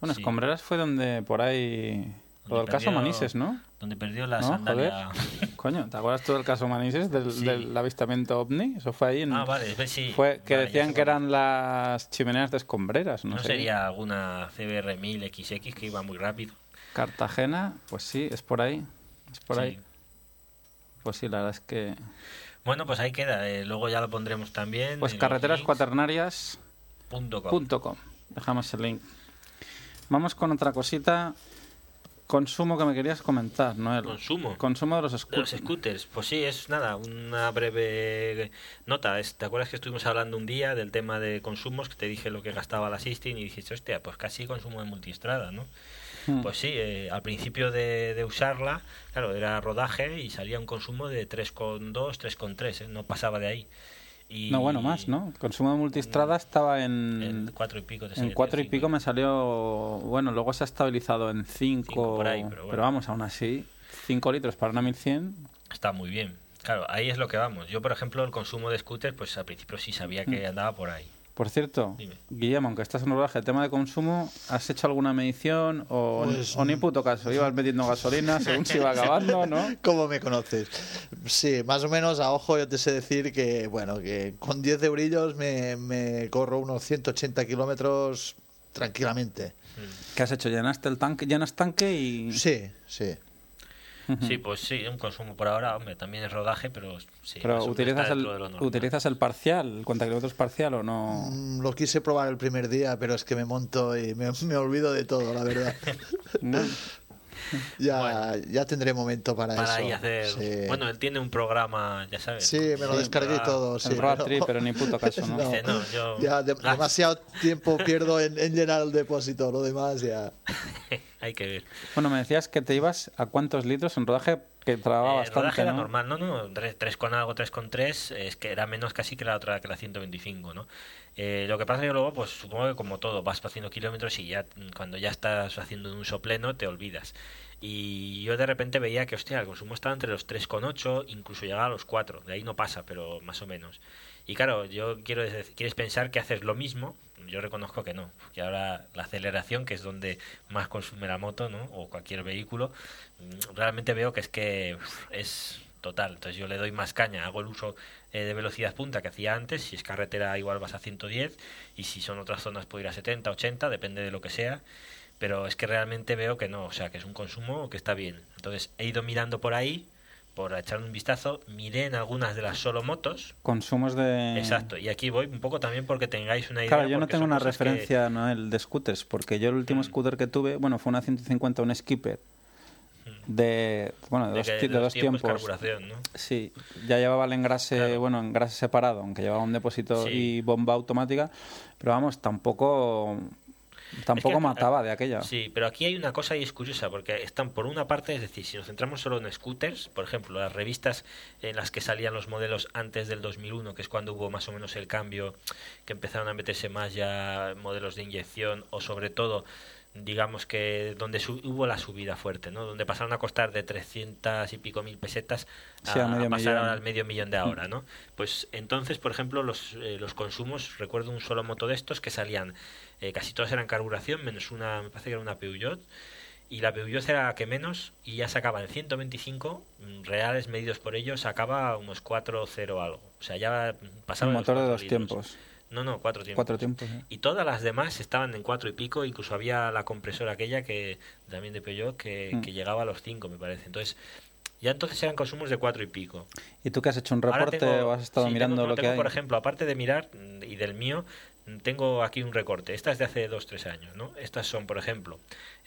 Bueno, Sí. Escombreras fue donde por ahí... Lo del caso Manises, ¿no? donde perdió la ¿No? sandalia. Coño, ¿te acuerdas tú del caso Manises, del, Sí. del avistamiento ovni? Eso fue ahí en... Ah, vale, sí. Fue que Vale, decían que eran las chimeneas de escombreras, no, No sería alguna CBR 1000 XX que iba muy rápido. Cartagena, pues sí, es por ahí. Es por Sí. ahí. Pues sí, la verdad es que... Bueno, pues ahí queda. eh, luego ya lo pondremos también. Pues en los carreteras links. cuaternarias Punto com. punto com. Dejamos el link. Vamos con otra cosita. Consumo que me querías comentar, Noel. Consumo. Consumo de los De los scooters. scooters, pues sí, es nada, una breve nota. Es- ¿Te acuerdas que estuvimos hablando un día del tema de consumos? Que te dije lo que gastaba la Sistine y dijiste, hostia, pues casi consumo de multistrada, ¿no? Hmm. Pues sí, eh, al principio de, de usarla, claro, era rodaje y salía un consumo de 3,2, 3,3, ¿eh? no pasaba de ahí. Y No, bueno, más, ¿no? El consumo de multistrada estaba en... En 4 y pico. te En cuatro y cinco. pico me salió, bueno, luego se ha estabilizado en 5, Cinco por ahí, pero pero, bueno. vamos, aún así, 5 litros para una 1100, Está muy bien. Claro, ahí es lo que vamos. Yo, por ejemplo, el consumo de scooter, pues al principio sí sabía que Mm. andaba por ahí. Por cierto, Dime. Guillermo, aunque estás en rodaje, tema de consumo, ¿has hecho alguna medición o, Pues, o ni puto caso? Ibas metiendo gasolina según se iba acabando, ¿no? ¿Cómo me conoces? Sí, más o menos a ojo yo te sé decir que, bueno, que con 10 eurillos me, me corro unos 180 kilómetros tranquilamente. ¿Qué has hecho? ¿Llenaste el tanque? ¿Llenas tanque y...? Sí, sí. Sí, pues sí, un consumo por ahora, hombre, también es rodaje, pero sí. Pero ¿utilizas el, de lo normal. ¿utilizas el parcial, el cuenta kilómetros parcial o no? Mm, Lo quise probar el primer día, pero es que me monto y me, me olvido de todo, la verdad. No. ya, Bueno. ya tendré momento para, Para eso. ahí hacer. Sí. Bueno, él tiene un programa, ya sabes. Sí, me lo Sí, descargué y todo. Sí, el road trip, pero ni puto caso, ¿no? Dice, no, yo- Ya de- demasiado tiempo pierdo en, en llenar el depósito, lo demás ya. Hay que ver. Bueno, me decías que te ibas a cuántos litros en rodaje que trababa Eh, bastante, rodaje era ¿no? normal, no, no, 3, con algo, 3 con 3, es que era menos casi que la otra, que la 125, ¿no? Eh, lo que pasa es que luego, pues supongo que como todo, vas haciendo kilómetros y ya cuando ya estás haciendo un uso pleno te olvidas. Y yo de repente veía que, hostia, el consumo estaba entre los 3,8, incluso llegaba a los 4, de ahí no pasa, pero más o menos. Y claro, yo quiero quieres pensar que haces lo mismo, yo reconozco que no, que ahora la aceleración, que es donde más consume la moto, ¿no? O cualquier vehículo, mm, realmente veo que es que es total. Entonces yo le doy más caña, hago el uso eh, de velocidad punta que hacía antes, si es carretera igual vas a 110 y si son otras zonas puedo ir a 70, 80, depende de lo que sea. Pero es que realmente veo que no, o sea, que es un consumo que está bien. Entonces he ido mirando por ahí, por echar un vistazo, miré en algunas de las solo motos, Consumos de... Exacto, y aquí voy un poco también porque tengáis una idea. Claro, yo no tengo una cosas que- referencia, Noel, de scooters, porque yo el último Mm. scooter que tuve, bueno, fue una 150, un skipper, de, bueno, de, de dos, que de los tiempos. carburación, ¿no? Sí, ya llevaba el engrase, Claro. bueno, engrase separado, aunque llevaba un depósito Sí. y bomba automática, pero vamos, tampoco tampoco Es que- mataba de aquella. Sí, pero aquí hay una cosa y es curiosa, porque están por una parte, es decir, si nos centramos solo en scooters, por ejemplo, las revistas en las que salían los modelos antes del 2001, que es cuando hubo más o menos el cambio, que empezaron a meterse más ya modelos de inyección, o sobre todo digamos que donde hubo la subida fuerte, ¿no? Donde pasaron a costar de 300 y pico mil pesetas a, Sí, a medio a pasar millón. al medio millón de ahora, ¿no? Pues entonces, por ejemplo, los, eh, los consumos, recuerdo un solo moto de estos que salían, eh, casi todas eran carburación, menos una, me parece que era una Peugeot, y la Peugeot era la que menos, y ya sacaba en 125 mm, reales medidos por ello, sacaba unos 4.0 algo. O sea, ya pasaba El los motor de dos litros. tiempos. No, no, cuatro tiempos. Cuatro tiempos. ¿eh? Y todas las demás estaban en cuatro y pico, incluso había la compresora aquella que también de Peugeot que, Mm. que llegaba a los cinco, me parece. Entonces, ya entonces eran consumos de cuatro y pico. ¿Y tú que has hecho un reporte tengo- o has estado sí, mirando tengo- lo que tengo, hay? por ejemplo, aparte de mirar mm, y del mío, mm, tengo aquí un recorte. Esta es de hace dos, tres años, ¿no? Estas son, por ejemplo,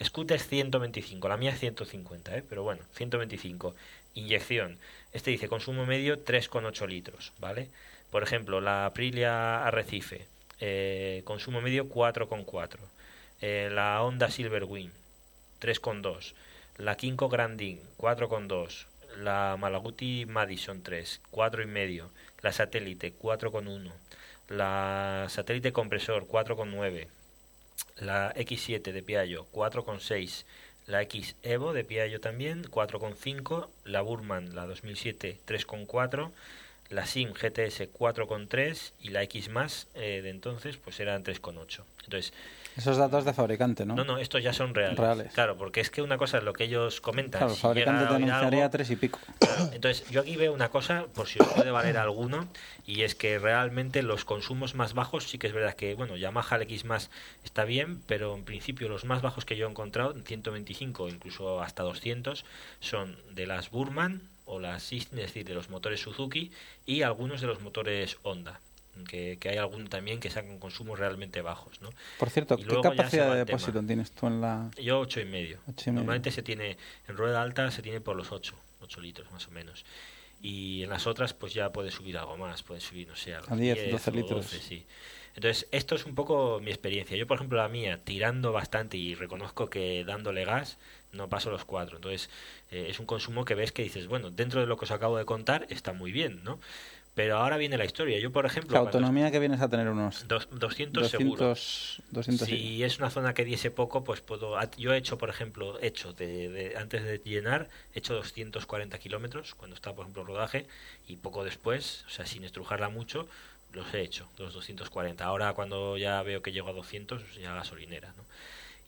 scooters 125, la mía es 150, ¿eh? Pero bueno, 125. Inyección. Este dice consumo medio 3,8 litros, ¿vale? Por ejemplo, la Aprilia Arrecife, eh, consumo medio 4,4. Eh, la Honda Silverwing, 3,2. La Kinko Grandin, 4,2. La Malaguti Madison 3, 4,5. La Satélite, 4,1. La Satélite Compresor, 4,9. La X7 de Piaggio, 4,6. La X Evo de Piaggio también, 4,5. La Burman, la 2007, 3,4. La SIM GTS 4,3 y la X más eh, de entonces pues eran 3,8. Entonces, Esos datos de fabricante, ¿no? no, no, estos ya son reales. Reales. Claro, porque es que una cosa es lo que ellos comentan. Claro, el si fabricante te anunciaría algo, tres y pico. Entonces, yo aquí veo una cosa, por si os puede valer alguno, y es que realmente los consumos más bajos, sí que es verdad que, bueno, Yamaha el X más está bien, pero en principio los más bajos que yo he encontrado, 125 incluso hasta 200, son de las Burman o las es decir, de los motores Suzuki y algunos de los motores Honda. Que, que hay algún también que sacan consumos realmente bajos, ¿no? Por cierto, ¿qué capacidad de tema. depósito tienes tú en la...? Yo ocho y medio. Ocho y medio. Normalmente se tiene en rueda alta se tiene por los 8, 8 litros más o menos. Y en las otras pues ya puede subir algo más, puede subir no sé, a, los A 10, 12 o litros. sí. Entonces, esto es un poco mi experiencia. Yo, por ejemplo, la mía, tirando bastante y reconozco que dándole gas, no paso los 4. Entonces, eh, es un consumo que ves que dices, bueno, dentro de lo que os acabo de contar, está muy bien, ¿no? Pero ahora viene la historia. Yo, por ejemplo, La cuando- autonomía que vienes a tener unos dos- 200, seguro. 200, 200 y- Si es una zona que diese poco, pues puedo. Yo he hecho, por ejemplo, hecho de, de- antes de llenar, he hecho 240 kilómetros cuando está, por ejemplo, rodaje y poco después, o sea, sin estrujarla mucho, los he hecho, los 240. Ahora, cuando ya veo que llego a 200, pues ya gasolinera, ¿no?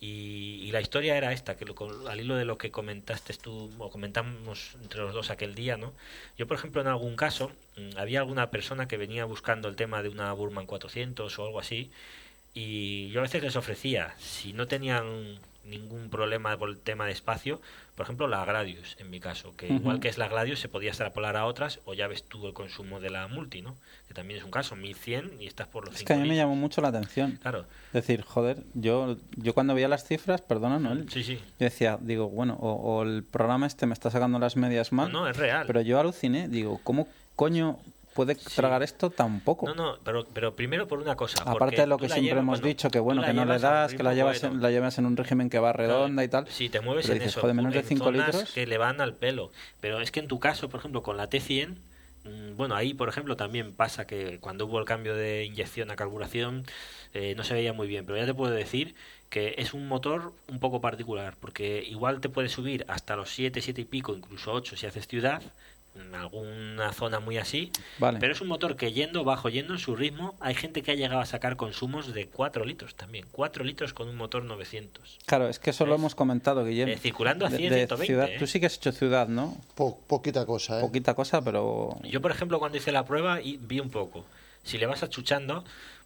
Y, y la historia era esta, que lo- al hilo de lo que comentaste tú, o comentamos entre los dos aquel día, ¿no? Yo, por ejemplo, en algún caso, mm, había alguna persona que venía buscando el tema de una Burman 400 o algo así, y yo a veces les ofrecía, si no tenían ningún problema por el tema de espacio, por ejemplo la Gradius, en mi caso, que igual que es la Gradius se podía extrapolar a otras, o ya ves tú el consumo de la Multi, ¿no? Que también es un caso, 1100 y estás por los Es 5 que a mí me llamó mucho la atención. Claro, Es decir, joder, yo, yo cuando veía las cifras, perdona, ¿no? Yo sí, sí. decía, digo, bueno, o, o el programa este me está sacando las medias No, mal, no, es real. pero yo aluciné, digo, ¿cómo coño puede tragar esto tan poco? No, no, pero, pero primero por una cosa. Aparte de lo que siempre hemos dicho, que bueno, que no le das, que la llevas, bueno. en, la llevas en un régimen que va redonda y tal. Si te mueves en dices, eso, joder, menos de en 5 zonas litros. que le van al pelo. Pero es que en tu caso, por ejemplo, con la T100, mm, bueno, ahí, por ejemplo, también pasa que cuando hubo el cambio de inyección a carburación, eh, no se veía muy bien. Pero ya te puedo decir que es un motor un poco particular, porque igual te puede subir hasta los 7, 7 y pico, incluso 8 si haces ciudad, en alguna zona muy así, Vale. pero es un motor que yendo bajo, yendo en su ritmo, hay gente que ha llegado a sacar consumos de 4 litros también. 4 litros con un motor 900. Claro, es que eso lo hemos comentado, Guillem. Eh, circulando a De- 100, de 120, ciudad. ¿eh? Tú sí que has hecho ciudad, ¿no? Po- poquita cosa, ¿eh? Poquita cosa, pero... Yo, por ejemplo, cuando hice la prueba y vi un poco. Si le vas achuchando,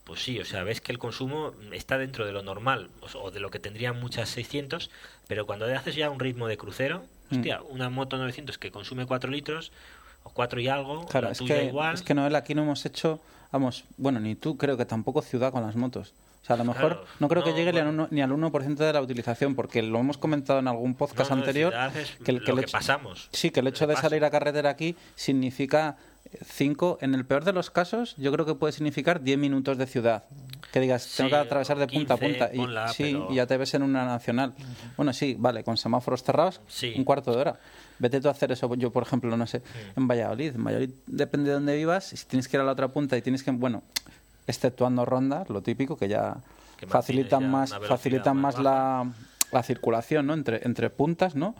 pues sí, o sea, ves que el consumo está dentro de lo normal o- de lo que tendrían muchas 600, pero cuando haces ya un ritmo de crucero, Mm. hostia, una moto 900 que consume 4 litros o 4 y algo, Claro, la es tuya que, igual. es que Noel, aquí no hemos hecho, vamos, bueno, ni tú creo que tampoco ciudad con las motos. O sea, a lo mejor Claro, no creo que llegue ni al bueno. uno- ni al 1% de la utilización, porque lo hemos comentado en algún podcast No, no, anterior. es que el, que lo el que hecho- pasamos. Sí, que el hecho de salir a carretera aquí significa 5, en el peor de los casos, yo creo que puede significar 10 minutos de ciudad. Que digas, tengo Sí, que atravesar de punta a 15, punta. Y, ponla, sí, pero- y ya te ves en una nacional. Bueno, sí, vale, con semáforos cerrados, Sí. un cuarto de hora. Vete tú a hacer eso, yo por ejemplo, no sé, en Valladolid. En Valladolid depende de dónde vivas, si tienes que ir a la otra punta y tienes que, bueno, exceptuando rondas, lo típico, que ya que facilitan ya más, facilitan más la, la circulación, ¿no? Entre, entre puntas, ¿no?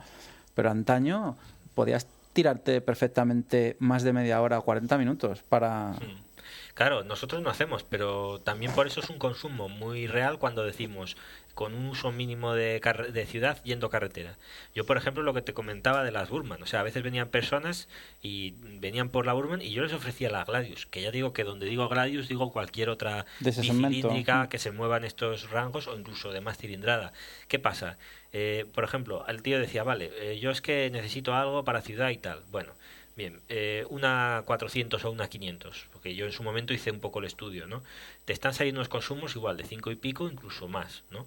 Pero antaño podías tirarte perfectamente más de media hora, 40 minutos para... Mm. Claro, nosotros no hacemos, pero también por eso es un consumo muy real cuando decimos con un uso mínimo de, de ciudad yendo carretera. Yo, por ejemplo, lo que te comentaba de las Burman, o sea, a veces venían personas y venían por la Burman y yo les ofrecía la Gladius, que ya digo que donde digo Gladius digo cualquier otra bicilíndrica que se mueva en estos rangos o incluso de más cilindrada. ¿Qué pasa? Eh, por ejemplo, el tío decía, vale, eh, yo es que necesito algo para ciudad y tal. Bueno, bien, eh, una 400 o una 500, porque yo en su momento hice un poco el estudio, ¿no? Te están saliendo unos consumos igual de 5 y pico, incluso más, ¿no?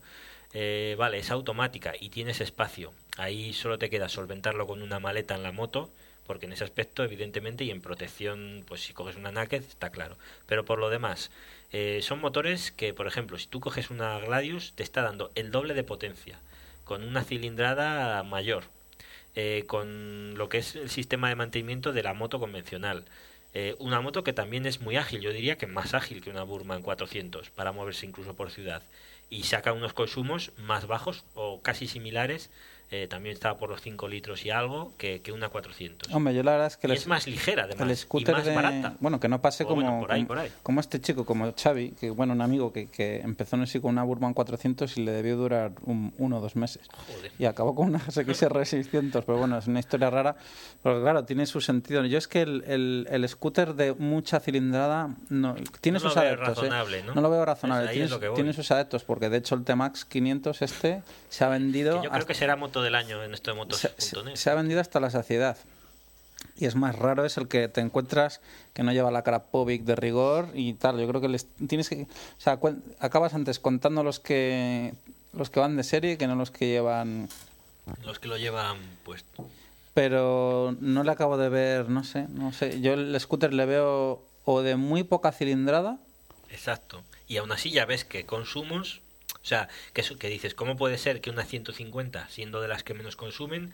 Eh, vale, es automática y tienes espacio. Ahí solo te queda solventarlo con una maleta en la moto, porque en ese aspecto, evidentemente, y en protección, pues si coges una Naked, está claro. Pero por lo demás, eh, son motores que, por ejemplo, si tú coges una Gladius, te está dando el doble de potencia, con una cilindrada mayor, eh, con lo que es el sistema de mantenimiento de la moto convencional. Eh, una moto que también es muy ágil, yo diría que más ágil que una Burman 400 para moverse incluso por ciudad. Y saca unos consumos más bajos o casi similares, eh, también está por los 5 litros y algo, que, que una 400. Hombre, yo la verdad es que y el, es más ligera además, el y scooter más de... barata. Bueno, que no pase O como, bueno, por ahí, como, por ahí. como este chico, como Xavi, que bueno, un amigo que, que empezó no sé, con una Burman 400 y le debió durar un, uno o dos meses. Joder. y acabó con una XR 600 pero bueno es una historia rara pero claro tiene su sentido yo es que el, el, el scooter de mucha cilindrada no tiene No lo sus veo adeptos ¿eh? razonable, ¿no? lo veo Pues razonable ahí tiene, lo tiene sus adeptos porque de hecho el T-Max 500 este se ha vendido Que yo creo hasta- que será moto del año en esto de se, motos.net. se- se ha vendido hasta la saciedad y es más raro es el que te encuentras que no lleva la Krapovic de rigor y tal yo creo que les tienes que o sea acabas antes contando los que los que van de serie que no los que llevan Los que lo llevan puesto. pero no le acabo de ver, no sé, no sé. Yo el scooter le veo o de muy poca cilindrada, Exacto. Y aún así ya ves que consumos, o sea, que, eso- que dices, ¿cómo puede ser que una 150, siendo de las que menos consumen,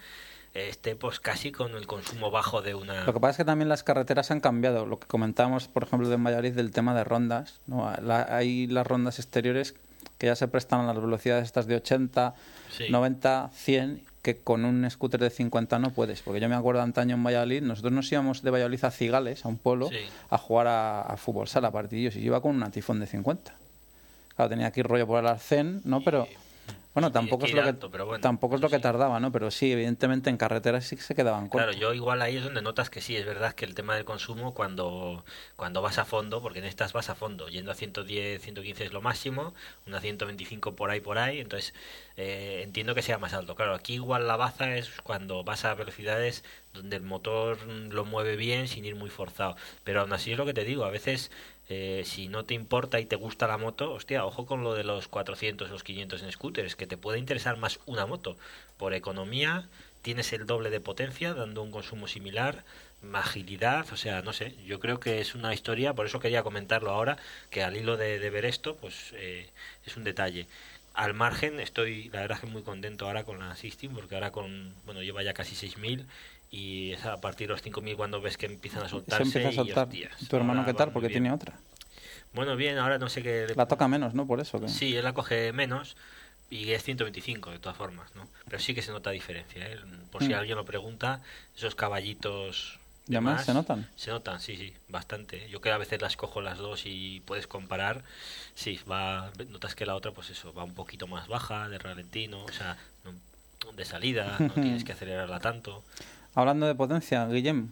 esté pues casi con el consumo bajo de una... Lo que pasa es que también las carreteras han cambiado. Lo que comentábamos, por ejemplo, de Valladolid del tema de rondas. ¿no? La- hay las rondas exteriores que ya se prestan a las velocidades estas de 80, Sí. 90, 100, que con un scooter de 50 no puedes. Porque yo me acuerdo antaño en Valladolid, nosotros nos íbamos de Valladolid a Cigales, a un pueblo, Sí. a jugar a, a fútbol sala, partidillos, y yo iba con una tifón de 50. Claro, tenía aquí rollo por el arcén, ¿no? Pero... Bueno, tampoco que es lo que alto, pero bueno, tampoco es lo que sí. tardaba, ¿no? Pero sí, evidentemente en carreteras sí que se quedaban Claro, cortos. yo igual ahí es donde notas que sí, es verdad que el tema del consumo cuando, cuando vas a fondo, porque en estas vas a fondo, yendo a 110, 115 es lo máximo, una 125 por ahí, por ahí, entonces eh, entiendo que sea más alto. Claro, aquí igual la baza es cuando vas a velocidades donde el motor lo mueve bien sin ir muy forzado, pero aún así es lo que te digo, a veces eh, si no te importa y te gusta la moto, hostia, ojo con lo de los 400, los 500 en scooters, que te puede interesar más una moto. Por economía, tienes el doble de potencia, dando un consumo similar, agilidad, o sea, no sé, yo creo que es una historia, por eso quería comentarlo ahora, que al hilo de, de ver esto, pues eh, es un detalle. Al margen, estoy, la verdad que muy contento ahora con la System, porque ahora con, bueno, lleva ya casi 6.000 y es a partir de los 5.000 cuando ves que empiezan a Se soltarse empieza a y, soltar. hostias, ¿Tu hermano qué tal? Porque tiene otra. Bueno, bien, ahora no sé qué... La toca menos, ¿no? Por eso. Sí, él la coge menos y es 125 de todas formas, ¿no? Pero sí que se nota diferencia, ¿eh? Por si Mm. alguien lo pregunta, esos caballitos ¿Y además más se notan? Se notan, sí, sí, bastante. Yo que a veces las cojo las dos y puedes comparar, sí, va, notas que la otra, pues eso, va un poquito más baja de ralentino, o sea, no- de salida, no tienes que acelerarla tanto. Hablando de potencia, Guillem,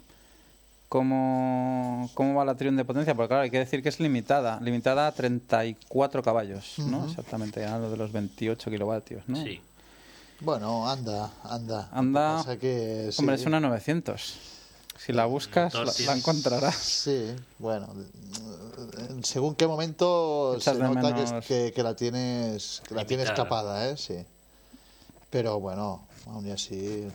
¿cómo, ¿cómo va la Triumph de potencia? Porque claro, hay que decir que es limitada, limitada a 34 caballos, ¿no? Exactamente, a lo de los 28 kilovatios, ¿no? Sí, Bueno, anda, anda. Anda. Que que, sí, Hombre, es una 900. Si la buscas, la, encontrarás. Sí, bueno, en según qué momento Echas se nota que, menos- que, que la tienes que la tienes escapada, ¿eh? Sí. Pero bueno, aún así,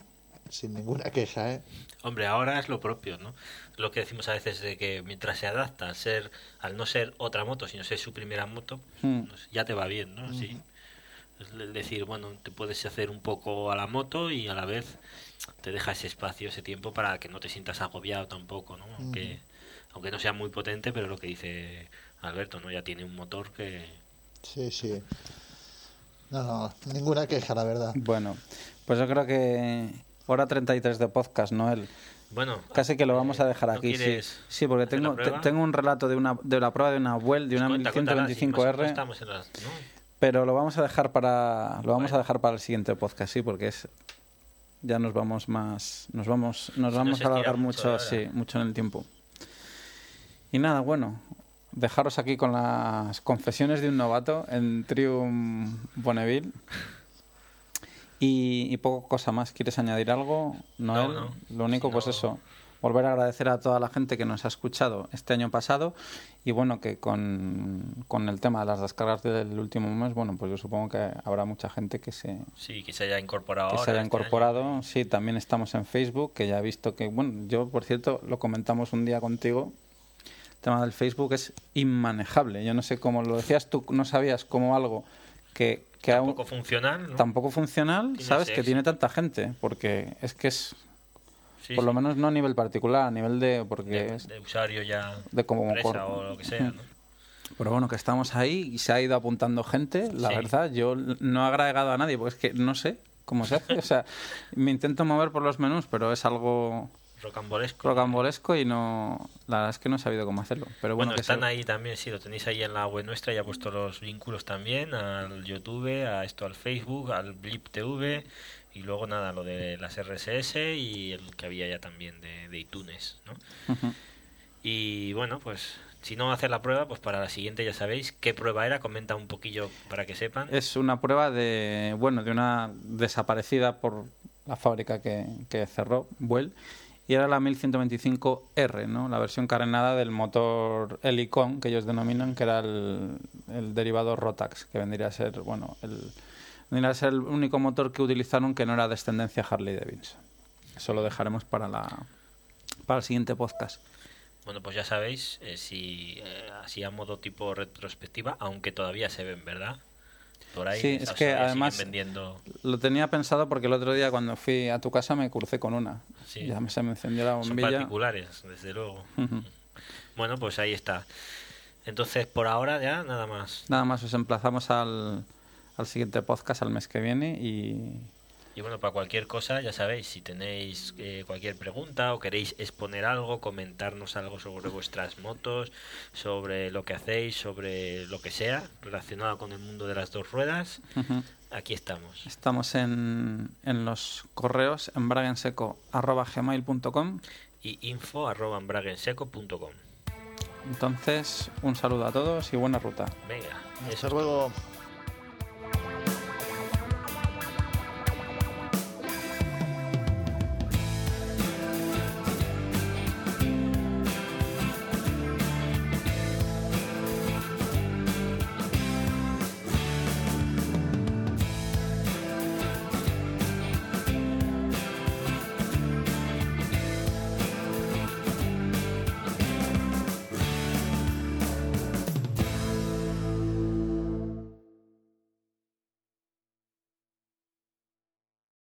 sin ninguna queja, ¿eh? Hombre, ahora es lo propio, ¿no? Lo que decimos a veces de que mientras se adapta al ser, al no ser otra moto, sino ser su primera moto, Hmm. pues ya te va bien, ¿no? Así. Es decir, bueno, te puedes hacer un poco a la moto y a la vez te deja ese espacio, ese tiempo para que no te sientas agobiado tampoco, ¿no? Aunque, aunque no sea muy potente, pero lo que dice Alberto, ¿no? Ya tiene un motor que, Sí, sí. No, no, ninguna queja, la verdad. Bueno, pues yo creo que hora 33 de podcast, Noel. Bueno, Casi que lo vamos a dejar ¿no aquí, sí. Sí, porque tengo, tengo un relato de una de la prueba de una Well, de una cuenta, o menos 1125R, estamos en las- ¿no? pero lo vamos a dejar para lo vamos a dejar para el siguiente podcast, sí, porque es ya nos vamos más nos vamos nos vamos nos a alargar mucho, mucho, sí, mucho en el tiempo. Y nada, bueno, dejaros aquí con las confesiones de un novato en Trium Bonneville. Y, y poco cosa más. ¿Quieres añadir algo, Noel? no. Lo único, Si pues no- eso. Volver a agradecer a toda la gente que nos ha escuchado este año pasado y bueno, que con, con el tema de las descargas del último mes, bueno, pues yo supongo que habrá mucha gente que se, Sí, que se haya incorporado que se haya este incorporado. año. Sí, también estamos en Facebook, que ya he visto que, bueno, yo por cierto lo comentamos un día contigo. El tema del Facebook es inmanejable. Yo no sé cómo lo decías tú, no sabías cómo algo que, que aún Poco funcional, ¿no? tampoco funcional, sabes que tiene tanta gente, porque es que es Sí, por lo menos no a nivel particular, a nivel de porque de, es de usuario ya de como empresa o lo que sea, ¿no? Pero bueno, que estamos ahí y se ha ido apuntando gente. La Sí. verdad, yo no he agregado a nadie porque es que no sé cómo se hace. O sea, me intento mover por los menús, pero es algo Rocambolesco. rocambolesco y no. La verdad es que no he sabido cómo hacerlo. Pero bueno, Bueno, que están se- ahí también, sí, lo tenéis ahí en la web nuestra, ya he puesto los vínculos también al YouTube, a esto al Facebook, al Blip TV y luego nada, lo de las RSS y el que había ya también de, de iTunes, ¿no? Y bueno, pues si no hacer la prueba, pues para la siguiente ya sabéis qué prueba era, comenta un poquillo para que sepan. Es una prueba de. Bueno, de una desaparecida por la fábrica que, que cerró, Buell. Y era la 1125R, ¿no? La versión carenada del motor Helicon, que ellos denominan, que era el, el derivado Rotax, que vendría a ser, bueno, el, vendría a ser el único motor que utilizaron que no era descendencia Harley Davidson. Eso lo dejaremos para la para el siguiente podcast. Bueno, pues ya sabéis, eh, si eh, así a modo tipo retrospectiva, aunque todavía se ven, ¿verdad? Por ahí Sí, es que además- vendiendo Lo tenía pensado porque el otro día cuando fui a tu casa me crucé con una. Sí. Ya se me encendió la Son bombilla. particulares, desde luego. Bueno, pues ahí está. Entonces, por ahora ya nada más. Nada más os emplazamos al, al siguiente podcast al mes que viene y Y bueno, para cualquier cosa, ya sabéis, si tenéis eh, cualquier pregunta o queréis exponer algo, comentarnos algo sobre vuestras motos, sobre lo que hacéis, sobre lo que sea relacionado con el mundo de las dos ruedas, aquí estamos. estamos en, en los correos en bragenseco.gmail.com Y info arroba embraguenseco.com. Entonces, un saludo a todos y buena ruta. Venga, Hasta eso. luego.